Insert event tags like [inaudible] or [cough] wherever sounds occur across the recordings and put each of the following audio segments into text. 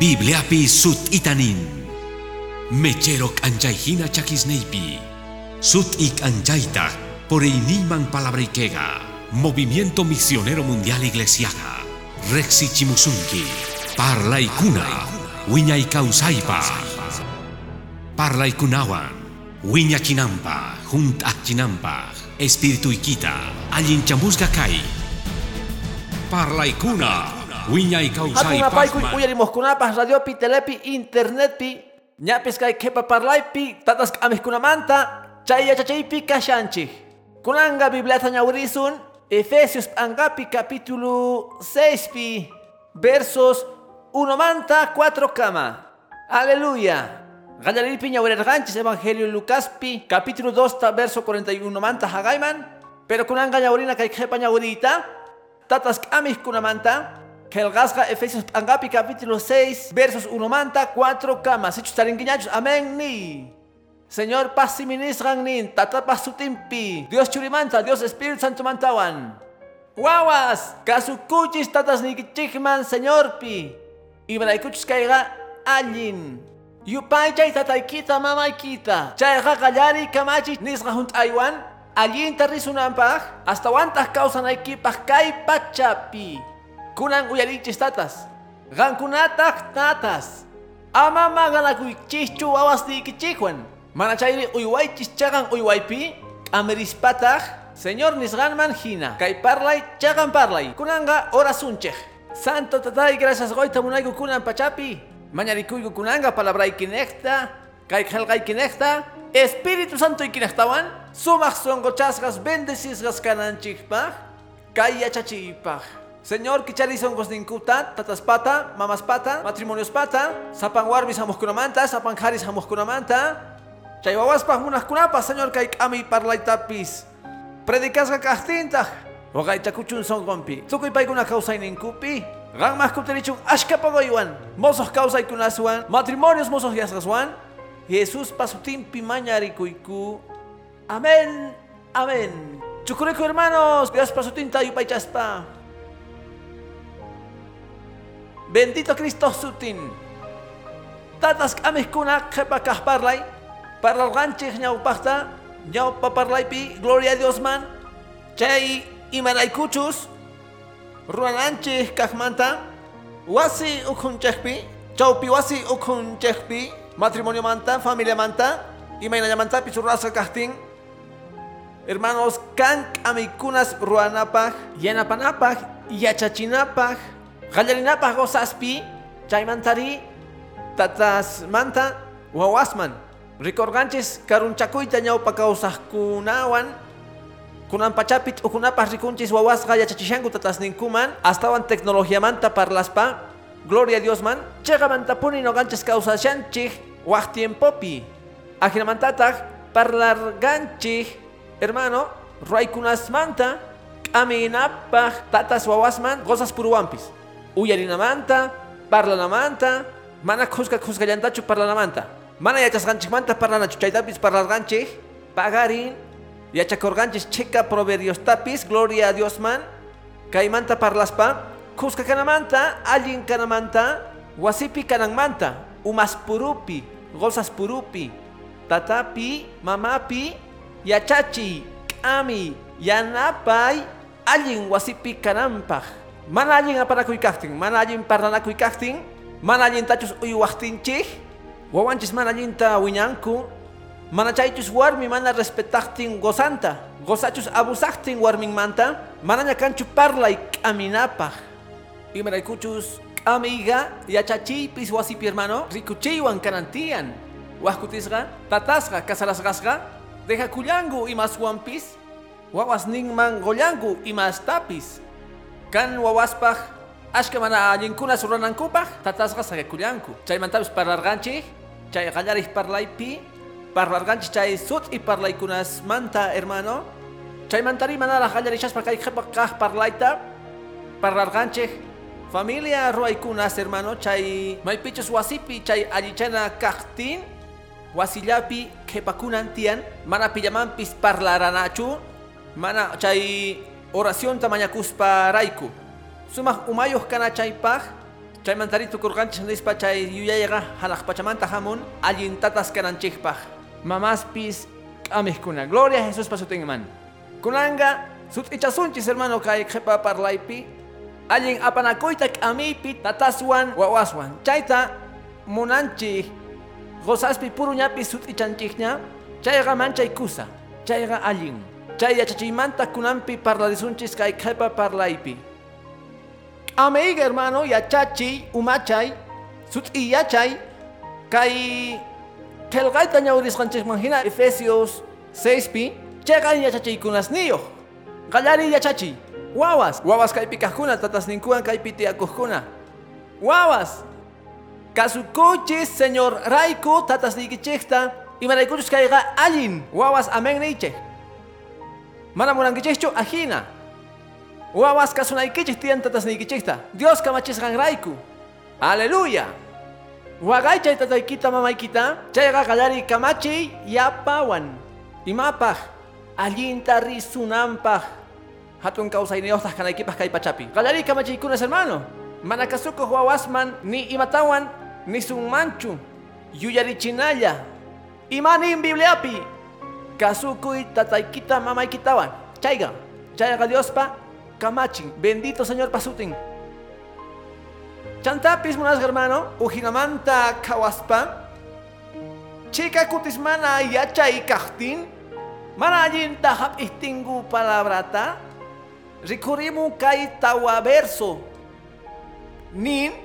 Bibliapi sut itanin. Mecherok anjayhina chakisneipi. Sut ik anjaita por iniman palabrikega. Movimiento Misionero Mundial Iglesiaga. Rexi Chimusunki. Parla ikuna. Wiñay kausaipa. Parla ikunawan. Wiña chinampa. Junt chinampa. Espíritu ikita. Allin chamusga kai. Parla ikuna. Wiñay Hatun kausaipa. apaykuy uyarimoskunapas radiopi, telepi, internetpi, ñapis kay kepa parlaypi, tatas k'amijkunamanta, chay yachachaypi kashanchik. Kunanga Bibliata ñawrisun, Efesios angapi capítulo 6 pi, versos 1 manta 4 kama. Aleluya. Gallarilipi ñawrirganchis Evangelio Lucaspi, capítulo 2 ta verso 41 manta hagayman, pero kunanga ñawrina kay kepa ñawrita, tatas k'amijkunamanta, Kelgasga Efesios Angapi capítulo 6 versos 1 manta 4 camas. Hechos taringuiñachos. Amén ni. Señor paz y ministran nin. Tata paz su timpi. Dios churimanta. Dios Espíritu Santo mantawan. Guaguas. Kasukuchis tatas nikichikman Señor pi. Ibraikuchis kaiga allin. Yupay chay tataykita mamaykita. Chayga kallari kamachi nisga junt aywan. Allin tarrisunampaj. Hasta wantas causanaykipas kay pachapi. Kunan uyalichis tatas. Gankunatak tatas. Ama maganakuichichu awas di kichikwan. Manachayri uywaychis chagan uywaypi. Amerispatag. Señor nisganman hina. Kay parlay chagan parlay. Kunanga orasunchej. Santo tatay gracias goita munayku kunan pachapi. Mañarikuyku kunanga palabray kinekta. Kay helgay kinekta. Espíritu Santo ikinektawan. Sumak songochasgas bendecizgas kananchikpaj. Kay yachachipaj. Señor, kichari son ninkuta, tatas pata, mamas pata, matrimonios pata, sapan warbis hamuskunamanta, sapan haris hamuskunamanta. Chay wawaspaj munas kunapa, Señor, kay kami parlaitapis. Predicasga kastintaj. Wagay chakuchun son gompi. Tukuy paykuna kausay ninkupi. Gang mas kuterichun ashka pagoywan. Mozos kausay kunaswan. Matrimonios mozos yasgaswan. Jesús pasutimpi mañarikuyku. Amén. Amén. Chukuriku hermanos. Dios pasutinta yupaychaspa. Bendito Cristo sutin. Tatas kami kuna kepa kahparlay. Parlalganchik nyau pakta. Nyau paparlay pi. Gloria a Dios man. Chay imanay kuchus. Ruananchik kahmanta. Wasi ukunchekpi. Chaupi wasi ukunchekpi. Matrimonio manta, familia manta. Imaynaya manta pisurrasa kahtin. Hermanos, kan amikunas ruanapaj, yanapanapaj, yachachinapaj, gallarinapaj gozaspi, chaymantari, tatas manta, wawasman. Ricorganchis karunchakuyta ñawpa kawsaqkunawan, kunan pachapit ukunapaj rikunchis wawasqa yachachishanku tatas ninkuman, astawan tecnologiamanta parlaspa, gloria a Dios man, chegamanta puni noganchis kawsashanchik, waq tiempopi. Ajinamantataq parlarganchik, hermano, ruaykunas manta, kaminapaj, tatas wawasman, gozas puruwampis. Uyarinamanta, parlanamanta, mana kuska kuskayantachu parlanamanta. Mana yachasganchikmanta parlanachu, chaytapis parlarganchik, pagarin, yachakorganchik chika proverbios tapis, gloria a Dios man, kaymanta parlaspa, kuska kanamanta, allin kanamanta, wasipi kanamanta, umas purupi, gozas purupi, tatapi, mamapi, yachachi, kami, yanapay, allin wasipi kanampaj. Mana allin apanakuykaktin, mana allin parlanakuykaktin, mana allin tachus uywaktinchik, wawanchis mana allinta wiñanku, mana chaychus warmi mana respetaktin gozanta, gozachus abusaktin warminmanta, mana ñakanchu parlay k'aminapaj. Imaraykuchus k'amiga yachachiypis wasipi hermano, rikuchiywan kanantiyan. Wahkutisqa, tatasqa, kasalasqasqa, deja kullangu imaswampis, wawas ninman gollangu imastapis. Kan wawaspaj, ashka mana allinkunas ruranankupaj, tatasqa sagakullanku. Chaymantapis parlarganchik, chay qallarij parlaypi, parlarganchik chay sut y parlaykunas manta hermano. Chaymantari manara qallarishaspa kay qhipa kaq parlayta, parlarganchik, familia ruaykunas hermano, chay maypichus wasipi, chay allichana kaqtin, wasillapi qhipakunan mana pillamampis parlaranachu, mana chay oración tamañakuspa raiku. Sumaq umayuq kana chaypaq, Chay mantarito kurganchik nispa chay yuyayaga halaq pachamanta hamun allin tatas kananchikpaj. Mamaspis k'amijkuna. Gloria a Jesús pasutinman. Kunanga sut ichasunchis hermano kay qhepa parlaypi. Allin apanakuyta k'amipi tataswan wawaswan. Chayta munanchik gozaspi puru ñapi sut ichanchikña. Chayqa manchay kusa. Chayqa allin. Chay yachachiymanta kunanpi parladisunchis kay qhepa parlaypi. Ameiga hermano, yachachi, umachay, sut y yachay, kay kelgaita ñauris kanchik manjina Efesios 6pi, chegan yachachi kunas niyo. Gallari yachachi, wawas, wawas kay pikajkuna, tatas ninkuan kay pitiakujkuna. Wawas, kasukuchis señor Raiku, tatas nikichikta, y maraikuchus kayga allin, wawas amen niche. Mana murankichikchu ajina. Wawas kasunaykichik tiyan tatasniykichikta. Dios kamachisqan raiku. Aleluya. Wagaychay tataykita mamaykita. Chayqa qallari kamachiy yapawan. Imapaj allinta risunanpaj. Hatun kawsayniyuqtaq kanaykipaj kay pachapi. Qallari kamachiykunas hermano. Mana kasukuq wawasman ni imatawan ni sunmanchu. Yuyarichinalla. Imanin Bibliapi. Kasukuy tataykita mamaykitawan. Chayqa. Chayqa Diospa Kamachin, bendito Señor Pasutin. Chantapis munas hermano, ujinamanta kawaspa. Chica kutismana yacha y kahtin. Mana allin tahap istingu palabrata. Rikurimu kai tawa verso. Nin,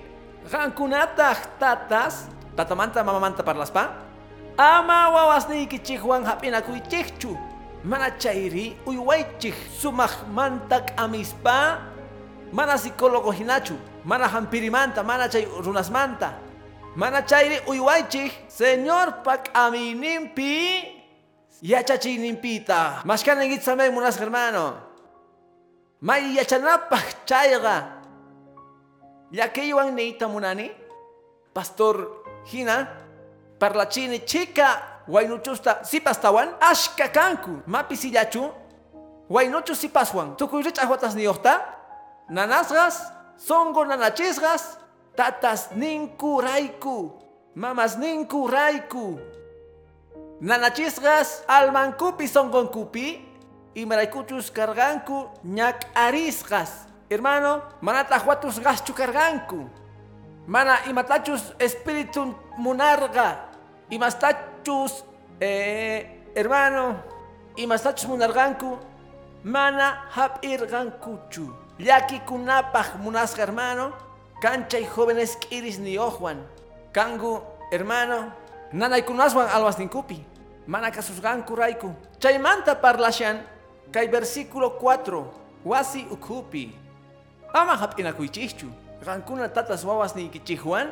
rankunata tatas. Tatamanta mamamanta parlaspa. Ama wawas ni kichihuan hapinakuy chichu. Mana chairi uywaychik sumaq mantak amispa mana psicólogo hinachu mana hampirimanta mana chay runasmanta. Mana chayri uywaychik señor pak aminimpi yachachinimpita mashkaningit samay munas hermano. May yachanapaj chayga yakeywan neita munani pastor hina parlachini chica Waynuchusta sipastawan ashka kanku mapi sillachu waynuchu sipaswan tukuy rech'ajwatas niyuqta nanasqas songo nanachisqas tatas ninku rayku mamas ninku rayku nanachisqas almankupi songonkupi imaraykuchus karganku ñak'arisqas hermano manata huatusqaschu karganku mana imatachus espíritu munarqa imastachus eh, hermano. Imastachus munarganku. Mana hap'irgankuchu. Llakikunapaj munasqa hermano. Kanchay jóvenes k'iris niyoqwan kangu hermano. Nanaykunaswan alwasninkupi mana kasusqanku rayku chaymanta parlashan kay versículo 4 wasi ukhupi ama hap'inakuychikchu qankuna tatas wawas ninkichikwan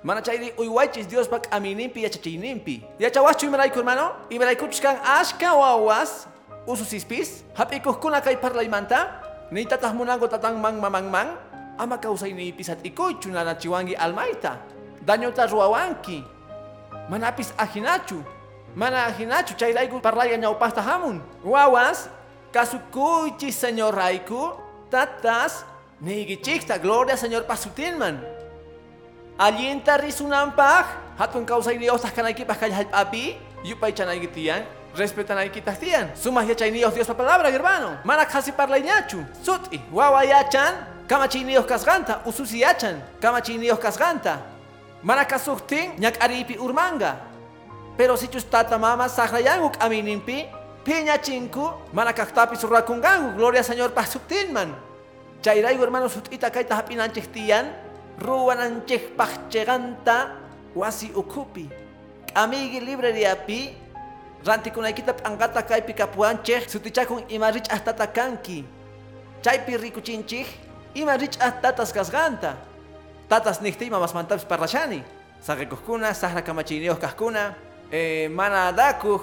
Mana chayri uywaychis Dios pak aminimpi yachachiyninpi. Yachawaschu imarayku hermano? Imaraykuchus kan ashka wawas ususispis hap'ikuqkuna kay parlaymanta ni tataq munango tatangman mamangman ama kawsayniypis hat'ikuychu nanachiwanki almayta dañota ruwawanki manapis ajinachu mana ajinachu chayrayku parlaya ñawpajta hamun wawas kasukuychis señor rayku tatas niyikichikta gloria señor pasutinman Alienta risunanpaj, hatun kawsayniyuqtaq kanaykipaj kay hallp'api, yupay chanaykitiyan, respetanaykitaq tiyan. Sumaj yachayniyuq Diospa palabra, hermano. Mana qhasi parlayñachu. Sut'i, wawa yachan, kamachiyniyuq kasqanta, ususi yachan, kamachiyniyuq kasqanta. Mana kasuqtin, ñak'ariypi urmanga. Pero si tata mama saqrayanku k'amininpi, piñachinku, mana kaqtapis rurakunganku, gloria Señor pasuptinman. Chayrayku hermano sut'ita kayta hap'inanchik tiyan, ruwananchik paqcheganta wasi ukupi. K'amiyki libreriapi rantikunaykita p'ankata kaypi kapuanchik sutichakun ima rich'aj tata kanki. Chaypi rikuchinchik ima rich'aj tatas kasqanta tatas niqti imamasmantapis parlashani saqikuqkuna saqra kamachiyniyuq kaqkuna eh, mana dakuq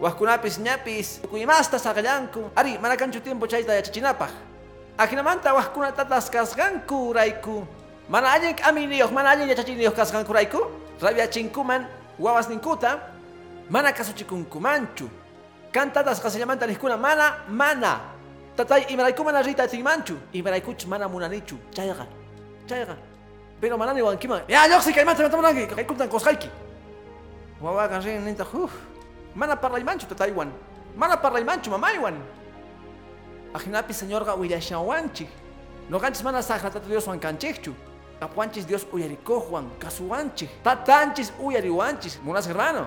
waqkunapis ñapis tukuymasta saqallanku ari mana kanchu tiempo chayta yachachinapaq akinamanta waqkuna tatas kasqanku rayku Mana allin k'aminiyuq, mana allin yachachiniyuq kasqankurayku, rabiachinkuman wawas ninkuta, mana kasuchikunkumanchu. Kantatas qasillamanta niqkuna mana, mana. Tatay imarayku mana rita tinmanchu, imaraykuch mana munanichu, chayqa, chayqa. Pero manani wankima. Ya, yo sé que hay más, mata manani, que hay kuntan koskaiki. Wawa ganrin ninta, uf. Mana parlay mancho tataywan. Mana parlay mancho mamaywan. Ajinapi señor ga uyashawanchi. No ganchis mana sagrata Dios wan canchichu. Apuanchis Dios uyarikojuan, kasuanchis. Tatanchis uyariwanchis, munas hermano.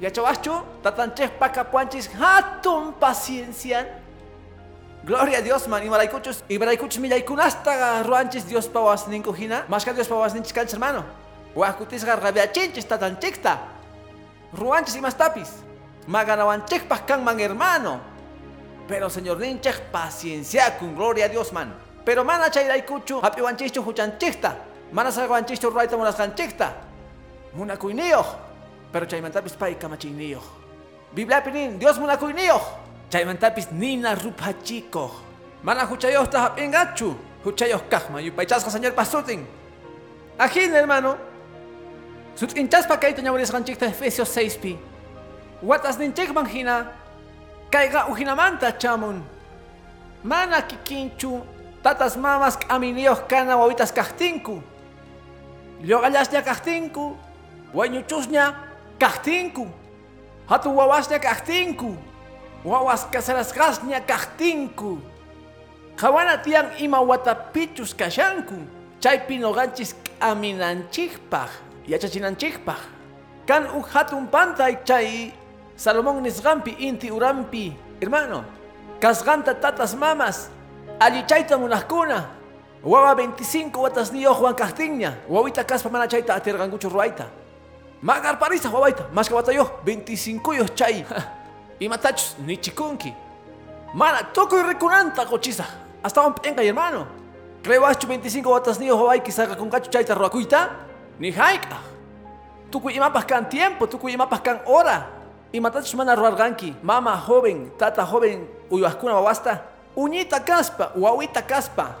Ya chawacho, tatanchis pakapuanchis hatun paciencia. Gloria a Dios, man. Y malaikuchos millaykunasta ruanchis Dios pawas ninkujina. Más que Dios pawas ninchis canchis, hermano. Huacutis garrabiachinchis tatanchikta. Ruanchis y más tapis. Maganawanchikpas kan man hermano. Pero señor ninchik paciencia con gloria a Dios, man. Pero mana chayraykuchu, hapiwanchichu huchanchikta. Mana sarwanchichu ruaita munasqanchikta. Munakuyniyuq. Pero chaymantapis pay kamachiyniyoq. Biblia pinin, Dios munakuyniyuq. Chaymantapis nina rupachikoq. Mana huchayoqta hapingachu. Huchayoq kaqman yupaychasqa señor pasutin. Ajin, hermano. Sut'inchaspa kayta ñawirisqanchikta Efesios 6pi. Watas ninchikman hina. Kayqa uhinamanta chamun. Mana kikinchu tatas mamas k'aminiyuq kana wawitas kaqtinku. Lloqallasña kaqtinku. Wañuchusña kaqtinku. Hatun wawasña kaqtinku. Wawas kasarasqasña kaqtinku. Qawana tiyan ima watapichus kashanku. Chaypi noqanchis k'aminanchikpaq, yachachinanchikpaq. Kan huk hatun pantay chay Salomón nisqanpi inti urampi. Hermano, kasqanta tatas mamas, allichayta munaqkuna. Wawa 25 watas niyoq wan kaqtinña. Wawita kaspa [laughs] mana chayta atirqankuchu ruwayta. Magarparisa wawayta, mashka watayoq 25 yoq chay. Imatachus nichikunki. Mana tukuy rikunanta qochisa. Hasta un penca hermano. Crewachu 25 watas niyoq wawayki saqakunqachu chayta ruwakuyta? Ni hayk'a. Tukuy imapas kan tiempo, tukuy imapas kan hora. Imatachus mana ruwarqanki. Mama joven, tata joven, uywaqkuna wawasta. Uñita kaspa, wawita kaspa.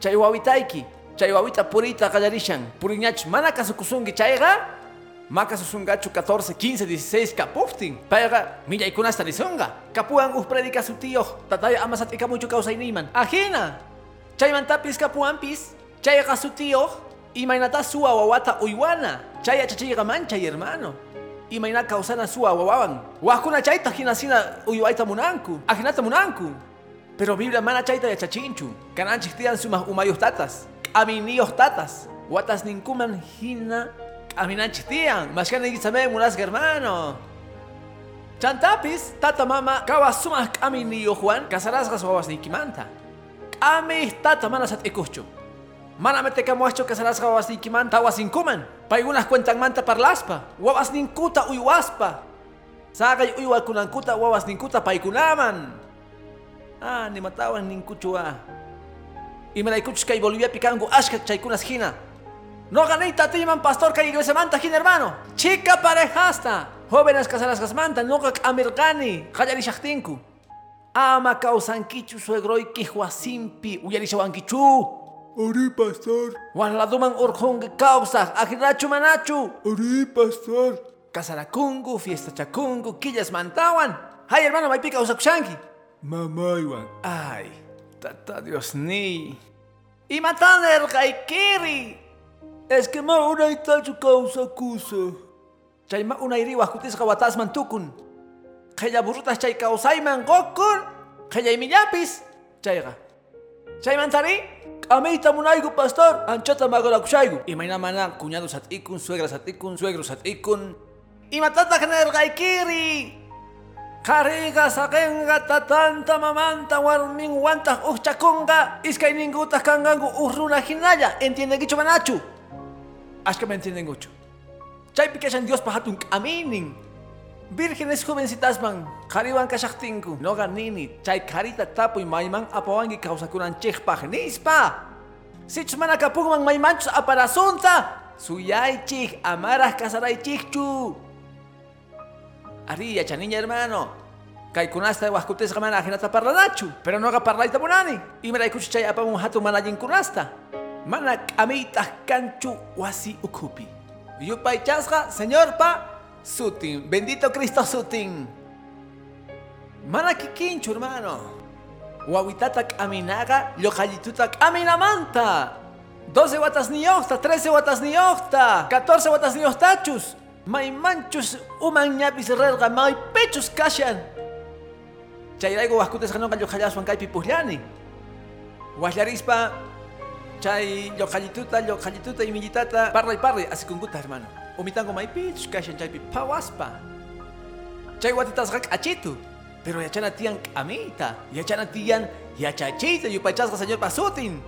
Chay wawitayki, chay wawita purita qallarishan. Puriñachus mana kasukusunki chayqa. Makasusungachu 14, 15, 16 kapuftin. Payqa millaykunasta nisunqa. Kapuan uh predica su tío. Tataya ama satikamuchu kawsayniman. Ajina. Chaymantapis kapuanpis. Chayqa su tío. Imaynata suwa wawata uywana. Chay achachiyqa manchay hermano. Imayna kawsana suwa wawawan. Waqkuna chayta hina sina uywayta munanku. Ajinata munanku. Pero Biblia mana chayta yachachinchu. Kananchik tiyan sumah umayuq tatas. Aminiyuq tatas. Watas ninkuman hina aminanchik tiyan. Mashkana igisame munas hermano. Chantapis, tata mama, kawa sumah k'aminiyuq Juan, kasarasqas wawas ninkimanta. K'amih tata mana sat'ikuchchu. Mana metekamuachchu kasarasqa wawas ninkimanta wasinkuman. Paykunas cuentanmanta parlaspa. Wawas ninkuta uywaspa. Saqay uywakunankuta wawas ninkuta paykunaman. Ah, ni matawan ninkuchu ah. Imaraykuchus kay Bolivia pikangu ashka chaykunas hina. No ganita timan pastor kay iglesia manta hina hermano. Chica parejasta. Jóvenes casaras manta no americani. Kayari shaktinku. Ama kausankichu suegroy kihuasimpi uyarishawankichu. Ori, pastor. Wanladuman urjungi causa. Ajinachu manachu. Ori, pastor. Kasarakungu, fiesta chakungu, quillas mantawan. Hay hermano, may pica usakushanki. Mamá, Iván. Ay, tata Dios ni. Y matan el gaikiri. Es que ma una itachu causa kusa. Chay ma una iriwa kutis kawatas mantukun. Kaya burutas chay kausay man gokun. Kaya imiyapis. Chayga. Chay mantari. Amita munaigo, pastor. Anchata magalakushaigo. Y maina mana cuñados atikun, suegras atikun, suegros atikun. Y matata kanel gaikiri. Kariga sakenga tatanta mamanta warmin wanta uchchakunga iskay ninguta kangangu urruna hinaya entiende gicho manachu Ashka me entienden mucho Chay pikashan Dios pahatun kaminin Vírgenes jovencitas man Kariwan kashakhtinku Noga nini Chay karita tapuy mayman apawangi kausakunan chikpaj nispa Sich mana kapugman maymanchus aparasunta Suyay chik amarah kasaray chikchu Ari, ya niña hermano. Kay kunasta wahkutis ka man akinata parlanachu. Pero no ka parlaita munani. Ikuch chay apa mong hatu manajin kunasta. Mana kamitah kanchu wasi ukupi. Yupay chasga, señor pa, sutin. Bendito Cristo sutin. Mana kikinchu hermano. Wawitata kaminaga, lokallituta kaminamanta. 12 watas ni octa, 13 watas ni octa, 14 watas ni octachus. May manchus uman ñapis rerga, may pechus kashan. Chayraygo wascutes ganon gallo hallaswan kaypi puhlani. Wahlarispa, chay lloqallituta, lloqallituta y millitata, parra y parra, así con guta hermano. Umitango may pechus kashan chaypi pawaspa. Chay watitas gak achitu. Pero yachana tiyan amita, yachana tiyan yachachita, yupachasga señor pasutin.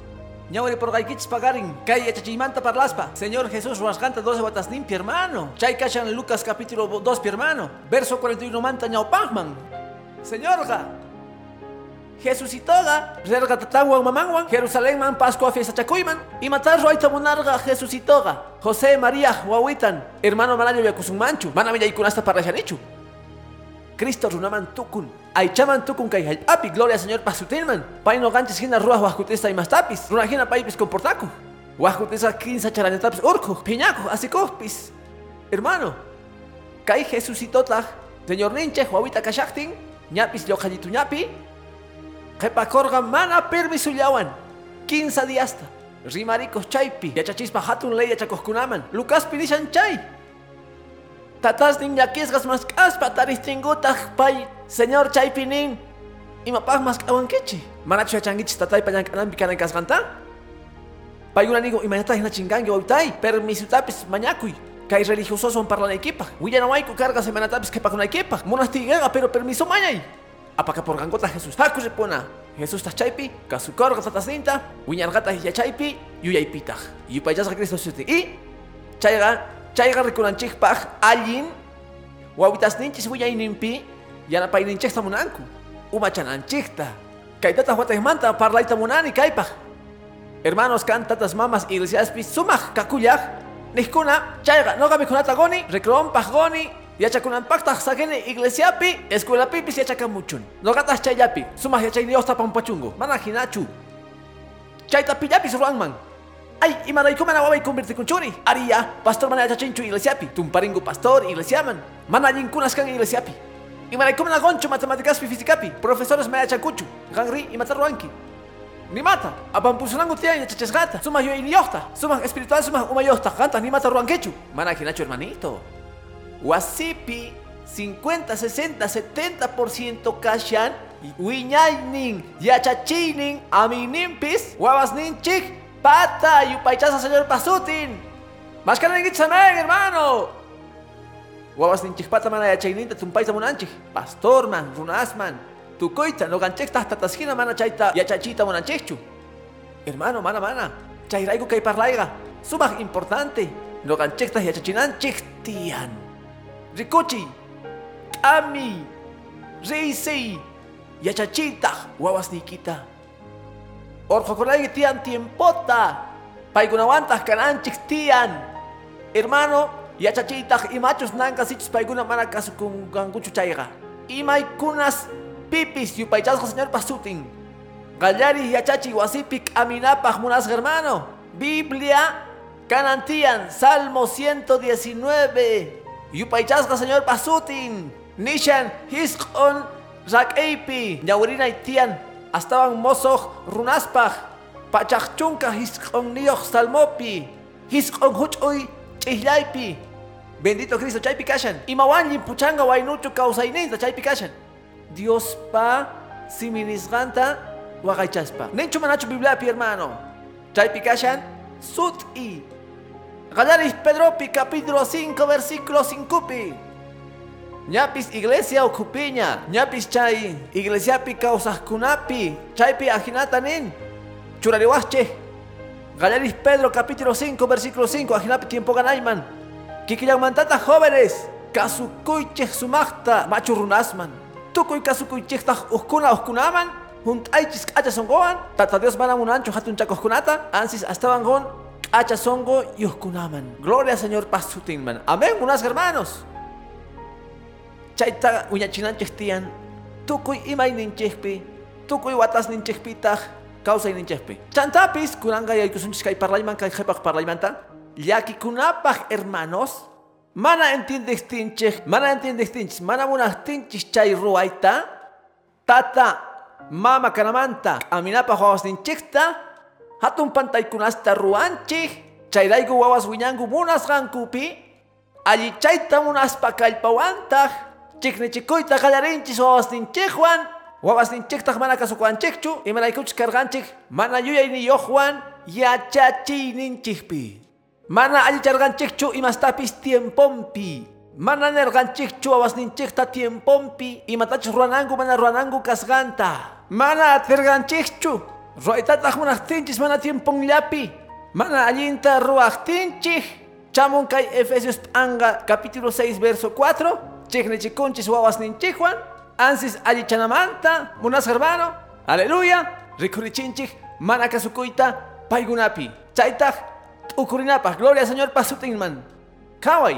Ñawari por gaikichis pagarin, kay yachachimanta parlaspa. Señor Jesús rasganta 12 watas limpi hermano. Chay kashan Lucas capítulo 2 pi hermano. Verso 41 manta ñaupagman. Señorga, Jesucitoga, rerga tatangwan mamangwan, Jerusalén man Pascua fiesta chakuyman, y matar roita monarga Jesucitoga, José María Huahuitan, hermano manayo yakusun manchu, mana milla ikunasta para yanichu. Cristo runaman tukun, aichaman tukun kay api. Gloria señor pasutilman, paino ganches hina ruas huascutesta y mastapis, runa hina paipis comportaku, huascutesta 15 charanetapis urku, piñaku, asikospis. Hermano, kay Jesucitota, señor ninche, huahuita kashaktin, ñapis yokayitu ñapi, Jepakorga mana permiso llawan. 15 diasta. Rimaricos chaypi. Yachachispa hatun ley yachakoskunaman. Lucas pinishan chay. Tatas nin yakisgas mas kaspa taristingutaj pay. Señor chaypi nin. Imapaj mas kawankechi. Manacho yachangichis tatay payankanampi kanaykasqanta. Payuna nigo imanataj hina chingangi wawtay. Permisutapis mañakuy. Kay religiosos son parlanaykipaj. Willanawayku carga semanatapis kepakunaykipaj. Monastigaga pero permiso mañay. Apaka por gangota Jesús haku repona Jesús ta chaypi kasukorga tatasinta wiñargata ya chaypi yuyaipita yupayasqa Cristo suti y chayga chayga rikunanchikpaj allin wawitasninchis wiyayninpi yanapayninchikta munanku. Umachananchikta kaytata huatejmanta parlayta munani kaypaj hermanos kan tatas mamas iglesiaspi sumaj kakuyaj nijkuna chayga noqa mikunata goni recrompaj goni yachakunanpaqtaq sakini iglesiapi escuelapipis yachakamuchun noqataq chayllapi sumaq yachayniyuqta pampachungu mana hinachu. Chayta pillapis ruanman ay imarayku mana waway convirtikunchuri ariya pastor mana yachachinchu iglesiapi tumparingu pastor iglesiaman mana allinkunas kan iglesiapi imarayku mana gonchu matemáticaspi fisicapi profesores mana yachakuchu ganri imata ruanki Nimata, apampusunangu tiyan yachachesgata, sumaq yuyayniyuqta, sumaq espiritual sumaq umayuqta, qanta nimata ruankechu, mana hinachu hermanito. Wasipi 50, 60, 70% kashan wiñaynin yachachinin aminimpis wawasninchik pata yupaychasa señor pasutin maskanankichamen hermano. Wawasninchik pata mana yachayninta tumpayta munanchik. Pastorman runasman tukuyta noqanchikta tatasjina mana chayta yachachita munanchikchu. Hermano mana mana chayrayku kay parlayqa sumaq importante noqanchikta yachachinanchik tiyan Rikuchi, Ami, Reisei, Yachachita, Wawasnikita. Orjokolay tian tiempota, Paigunawantas cananchik tian. Hermano, Yachachita y machos nankas ichis paiguna manakas con ganguchu chayga. Y maikunas pipis yupaychasco señor pasutin. Gallari yachachi wasipik aminapaj munas hermano. Biblia, canantian, Salmo 119. Yupaychasqa señor Pasutin, Nishan, Hiskon, Rakeipi, Ñawrina tian, Astawan mosoh runaspaj, Pachachunka Hiskon nioh salmopi, Hiskon huchuy, Chihlaypi. Bendito Cristo chaypi kashan. Imawanlin puchanga waynuchu kausayninta chaypi kashan. Dios pa siminisganta waqaychaspa. Ninchu manachu Bibliapi hermano. Chaypi kashan sut'i. Galaris Pedropi capítulo 5 versículo 5 pi. Ñapis iglesia okupiña, ñapis chay iglesia pi causas kunapi, chaypi ajinata nin. Churariwache. Galaris Pedro capítulo 5 versículo 5 ajinapi tiempo ganayman. Kikillamantata jóvenes, kasukuyche sumachta machurunasman. Tukuy kasukuychekta uskuna uskunaman. Juntaychis kacha songoan, tata Dios mana munancho hatun chakoskunata, ansis astaban gon Acha songo yuhkunaman. Gloria Señor pasutinman. Amén, unas hermanos. Chaita uñachinanchik tiyan. Tukuy imay ninchikpi. Tukuy watas ninchikpitaj. Causa ninchikpi. Chantapis kuranga yaykusunchis kay parlayman kay jepak parlaymanta. Llakikunapaj hermanos. Mana entiendestinchik. Mana entiendestinchis. Mana munastinchis chay ruayta. Tata. Mama kanamanta. Aminapaj wawas ninchikta. Hatun pantaykunasta ruanchik chayrayku wawas wiñanku munasqankupi alli chayta munaspa kallpawantaq chiknichikuyta qallarinchis wawasninchikwan wawasninchiktaq mana kasukuanchikchu imaraykuchus karqanchik mana yuyayniyuqwan yachachiyninchikpi. Mana allicharqanchikchu imastapis tiempompi mana nerqanchikchu wawasninchikta tiempompi imatachus rurananku mana rurananku kasqanta. Mana atirqanchikchu ruaytataq munaqtinchis mana tiemponllapi mana allinta ruwaqtinchik chamun kay Efesios p'anga capítulo 6 verso 4 chiknichikunchis wawasninchikwan ansis allichanamanta munas hermano aleluya. Rikurichinchik mana kasukuyta paykunapi chaytaq t'ukurinapaq gloria señor pasutinman kaway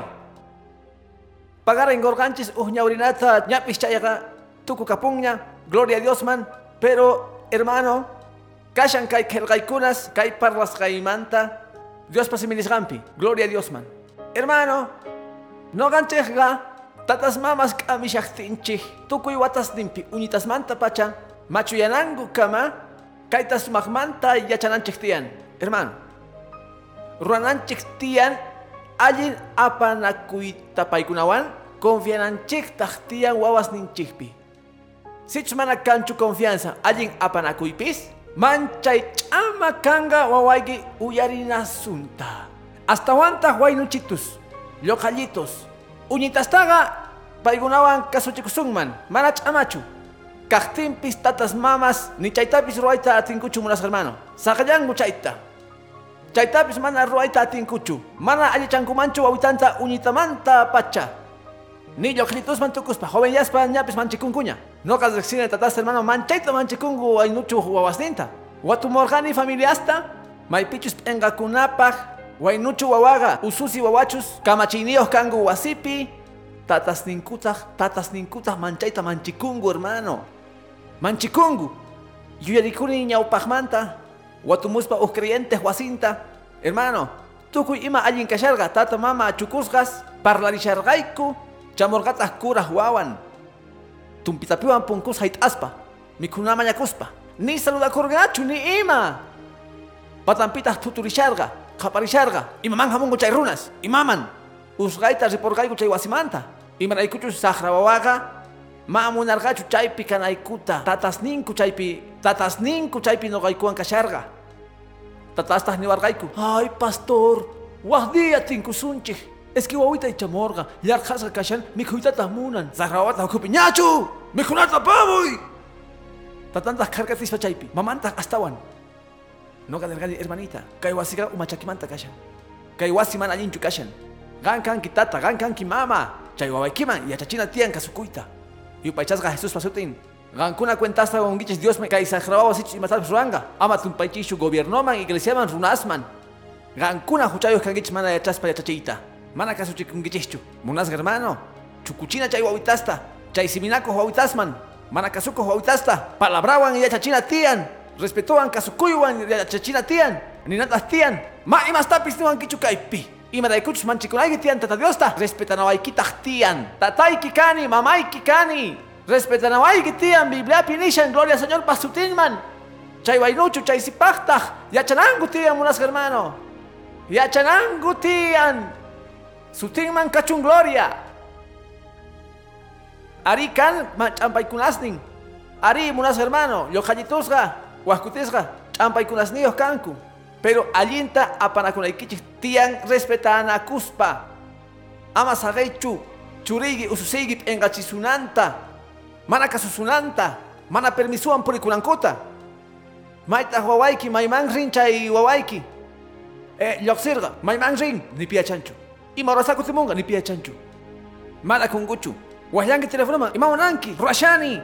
pagara engorganchis uñaurinata ñapis chayqa tuku gloria a Dios man. Pero hermano kashan kay kelqaykunas kay parlas kaymanta Dios pasiminisqanpi gloria a Dios man. Hermano no ganchejga tatas mamas k'amishaqtinchik tukuy watasninpi uñitasmanta pacha. Machuyananku kama kaytas sumaqmanta yachananchik tiyan. Hermano rurananchik tiyan allin apanakuyta paykunawan confiananchiktaq tiyan wawasninchikpi sichus mana kanchu confianza allin apanakuypis manchay ch'ama kanga wawayki uyarinasunta. Astawantaq waynuchitus lloqallitos uñitastaqa paykunawan kasuchikusunman mana ch'amachu. Kaqtinpis tatas mamas ni chaytapis ruwayta atinkuchu munas hermano. Saqllanku chayta chaytapis mana ruwayta atinkuchu. Mana allichankumanchu wawitanta uñitamanta pacha. Ni lloqllitusman tukuspa joven yaspa ñapis manchikunkuña noqa riqsina tatas hermano manchayta manchikunku waynuchu wawasninta watumorqani familiasta maypichus p'enqakunapaq waynuchu wawaqa ususi wawachus kamachiyniyuq kanku wasipi tatasninkutaq tatasninkutaq manchayta manchikunku hermano. Manchikunku yuyarikuni ñawpaqmanta watumuspa uj creyentes wasinta hermano tukuy ima allin kasharqa tata mama chukusqas parlarisharqayku chamurqataq kuraq wawan tumpitapiwan punkus hayt'aspa mikhunama yakuspa ni saludakurqachu ni ima. Patampitaq tuturisharqa qaparisharqa imaman hamunku chay runas imaman. Usqayta riporqayku chay wasimanta. Imaraykuchus saqra wawaqa ma munarqachu chaypi kanaykuta. Tatasninku chaypi tatasninku chaypi noqaykuwan kasharqa tatastaq niwarqayku ay pastor waq día tinkusunchik es que wawita ichamorqa yarqasqa kashan mikhuytataq munan saqrawata ukhupi ñachu mikhunata pamuy tatantaq karkatispa chaypi mamantaq astawan noqa nirqani hermanita kay wasiqa umachakimanta kashan. Kay wasi mana allinchu kashan. Qan kanki tata qan kanki mama chay wawaykiman yachachina tiyan kasukuyta yupaychasqa jesús pasutin qankuna cuentasta qunkichis diosman kay saqrawawas ichus imatapis ruranqa ama tumpaychishu gobiernoman iglesiaman runasman. Qankuna huchayuq kankichis mana yachaspa yachachiyta mana kasuchikunkichishchu munasqa hermano chukuchina chay wawitasta. Chay siminakuq wawitasman. Mana kasukuq wawitasta. Palabrawan yachachina tiyan. Respetuwan kasukuywan yachachina tiyan. Ninatas tiyan. Ma imastapis niwankichu kaypi. Imaraykuchus manchikunayki tiyan tata diosta. Respetanawaykitaq tiyan. Tatayki kani mamayki kani. Respetanawayki tiyan bibliapi nishan gloria señor pasutinman. Chay waynuchu chay sipaqtaq yachananku tiyan munasqa hermano yachananku tiyan sutinman kachun gloria. Ari kan ch'ampaykunasnin ari munas hermano yoqallitusqa wajkutisqa ch'ampaykunasniyuq kanku. Pero allinta apanakunaykichik tiyan respetanakuspa ama saqaychu churiyki ususiyki p'enqachisunanta mana kasusunanta mana permisuwan purikunankuta maytaq wawayki mayman rin chay wawayki e, lluqsirqa mayman rin nipiyachanchu ima rurasakutimunqa nipiyachanchu mana kunkuchu waqllanki telefonoman imamunanki rurashani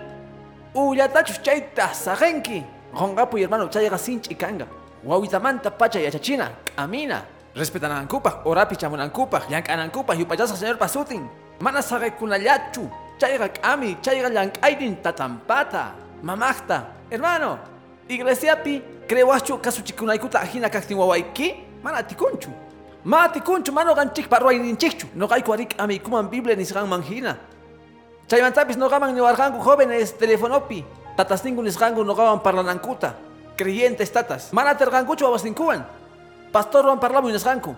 ullatachus chayta saqenki qonqapuy hermano chayqa sinch'i kanqa wawitamanta pacha yachachina k'amina respetananankupaq orapi chamunankupaq llank'anankupaq yupachasqa señor pasutin. Mana saqaykunallachu chayqa k'ami chayqa llank'aynin tatampata mamaqta hermano iglesiapi crewaschu kasuchikunaykuta ajina kaqtin wawayki mana atikunchu ma atikunchu ma noqanchikpa ruwayninchikchu noqayku ari k'amiykuman biblia nisqanman hina chaymantapis noqaman niwarqanku jóvenes telefonopi tatasninku nisqanku noqawan parlanankuta creyentes tatas. Mana tergankuchu wawas ninkuwan. Pastor wan parlamu inesganku.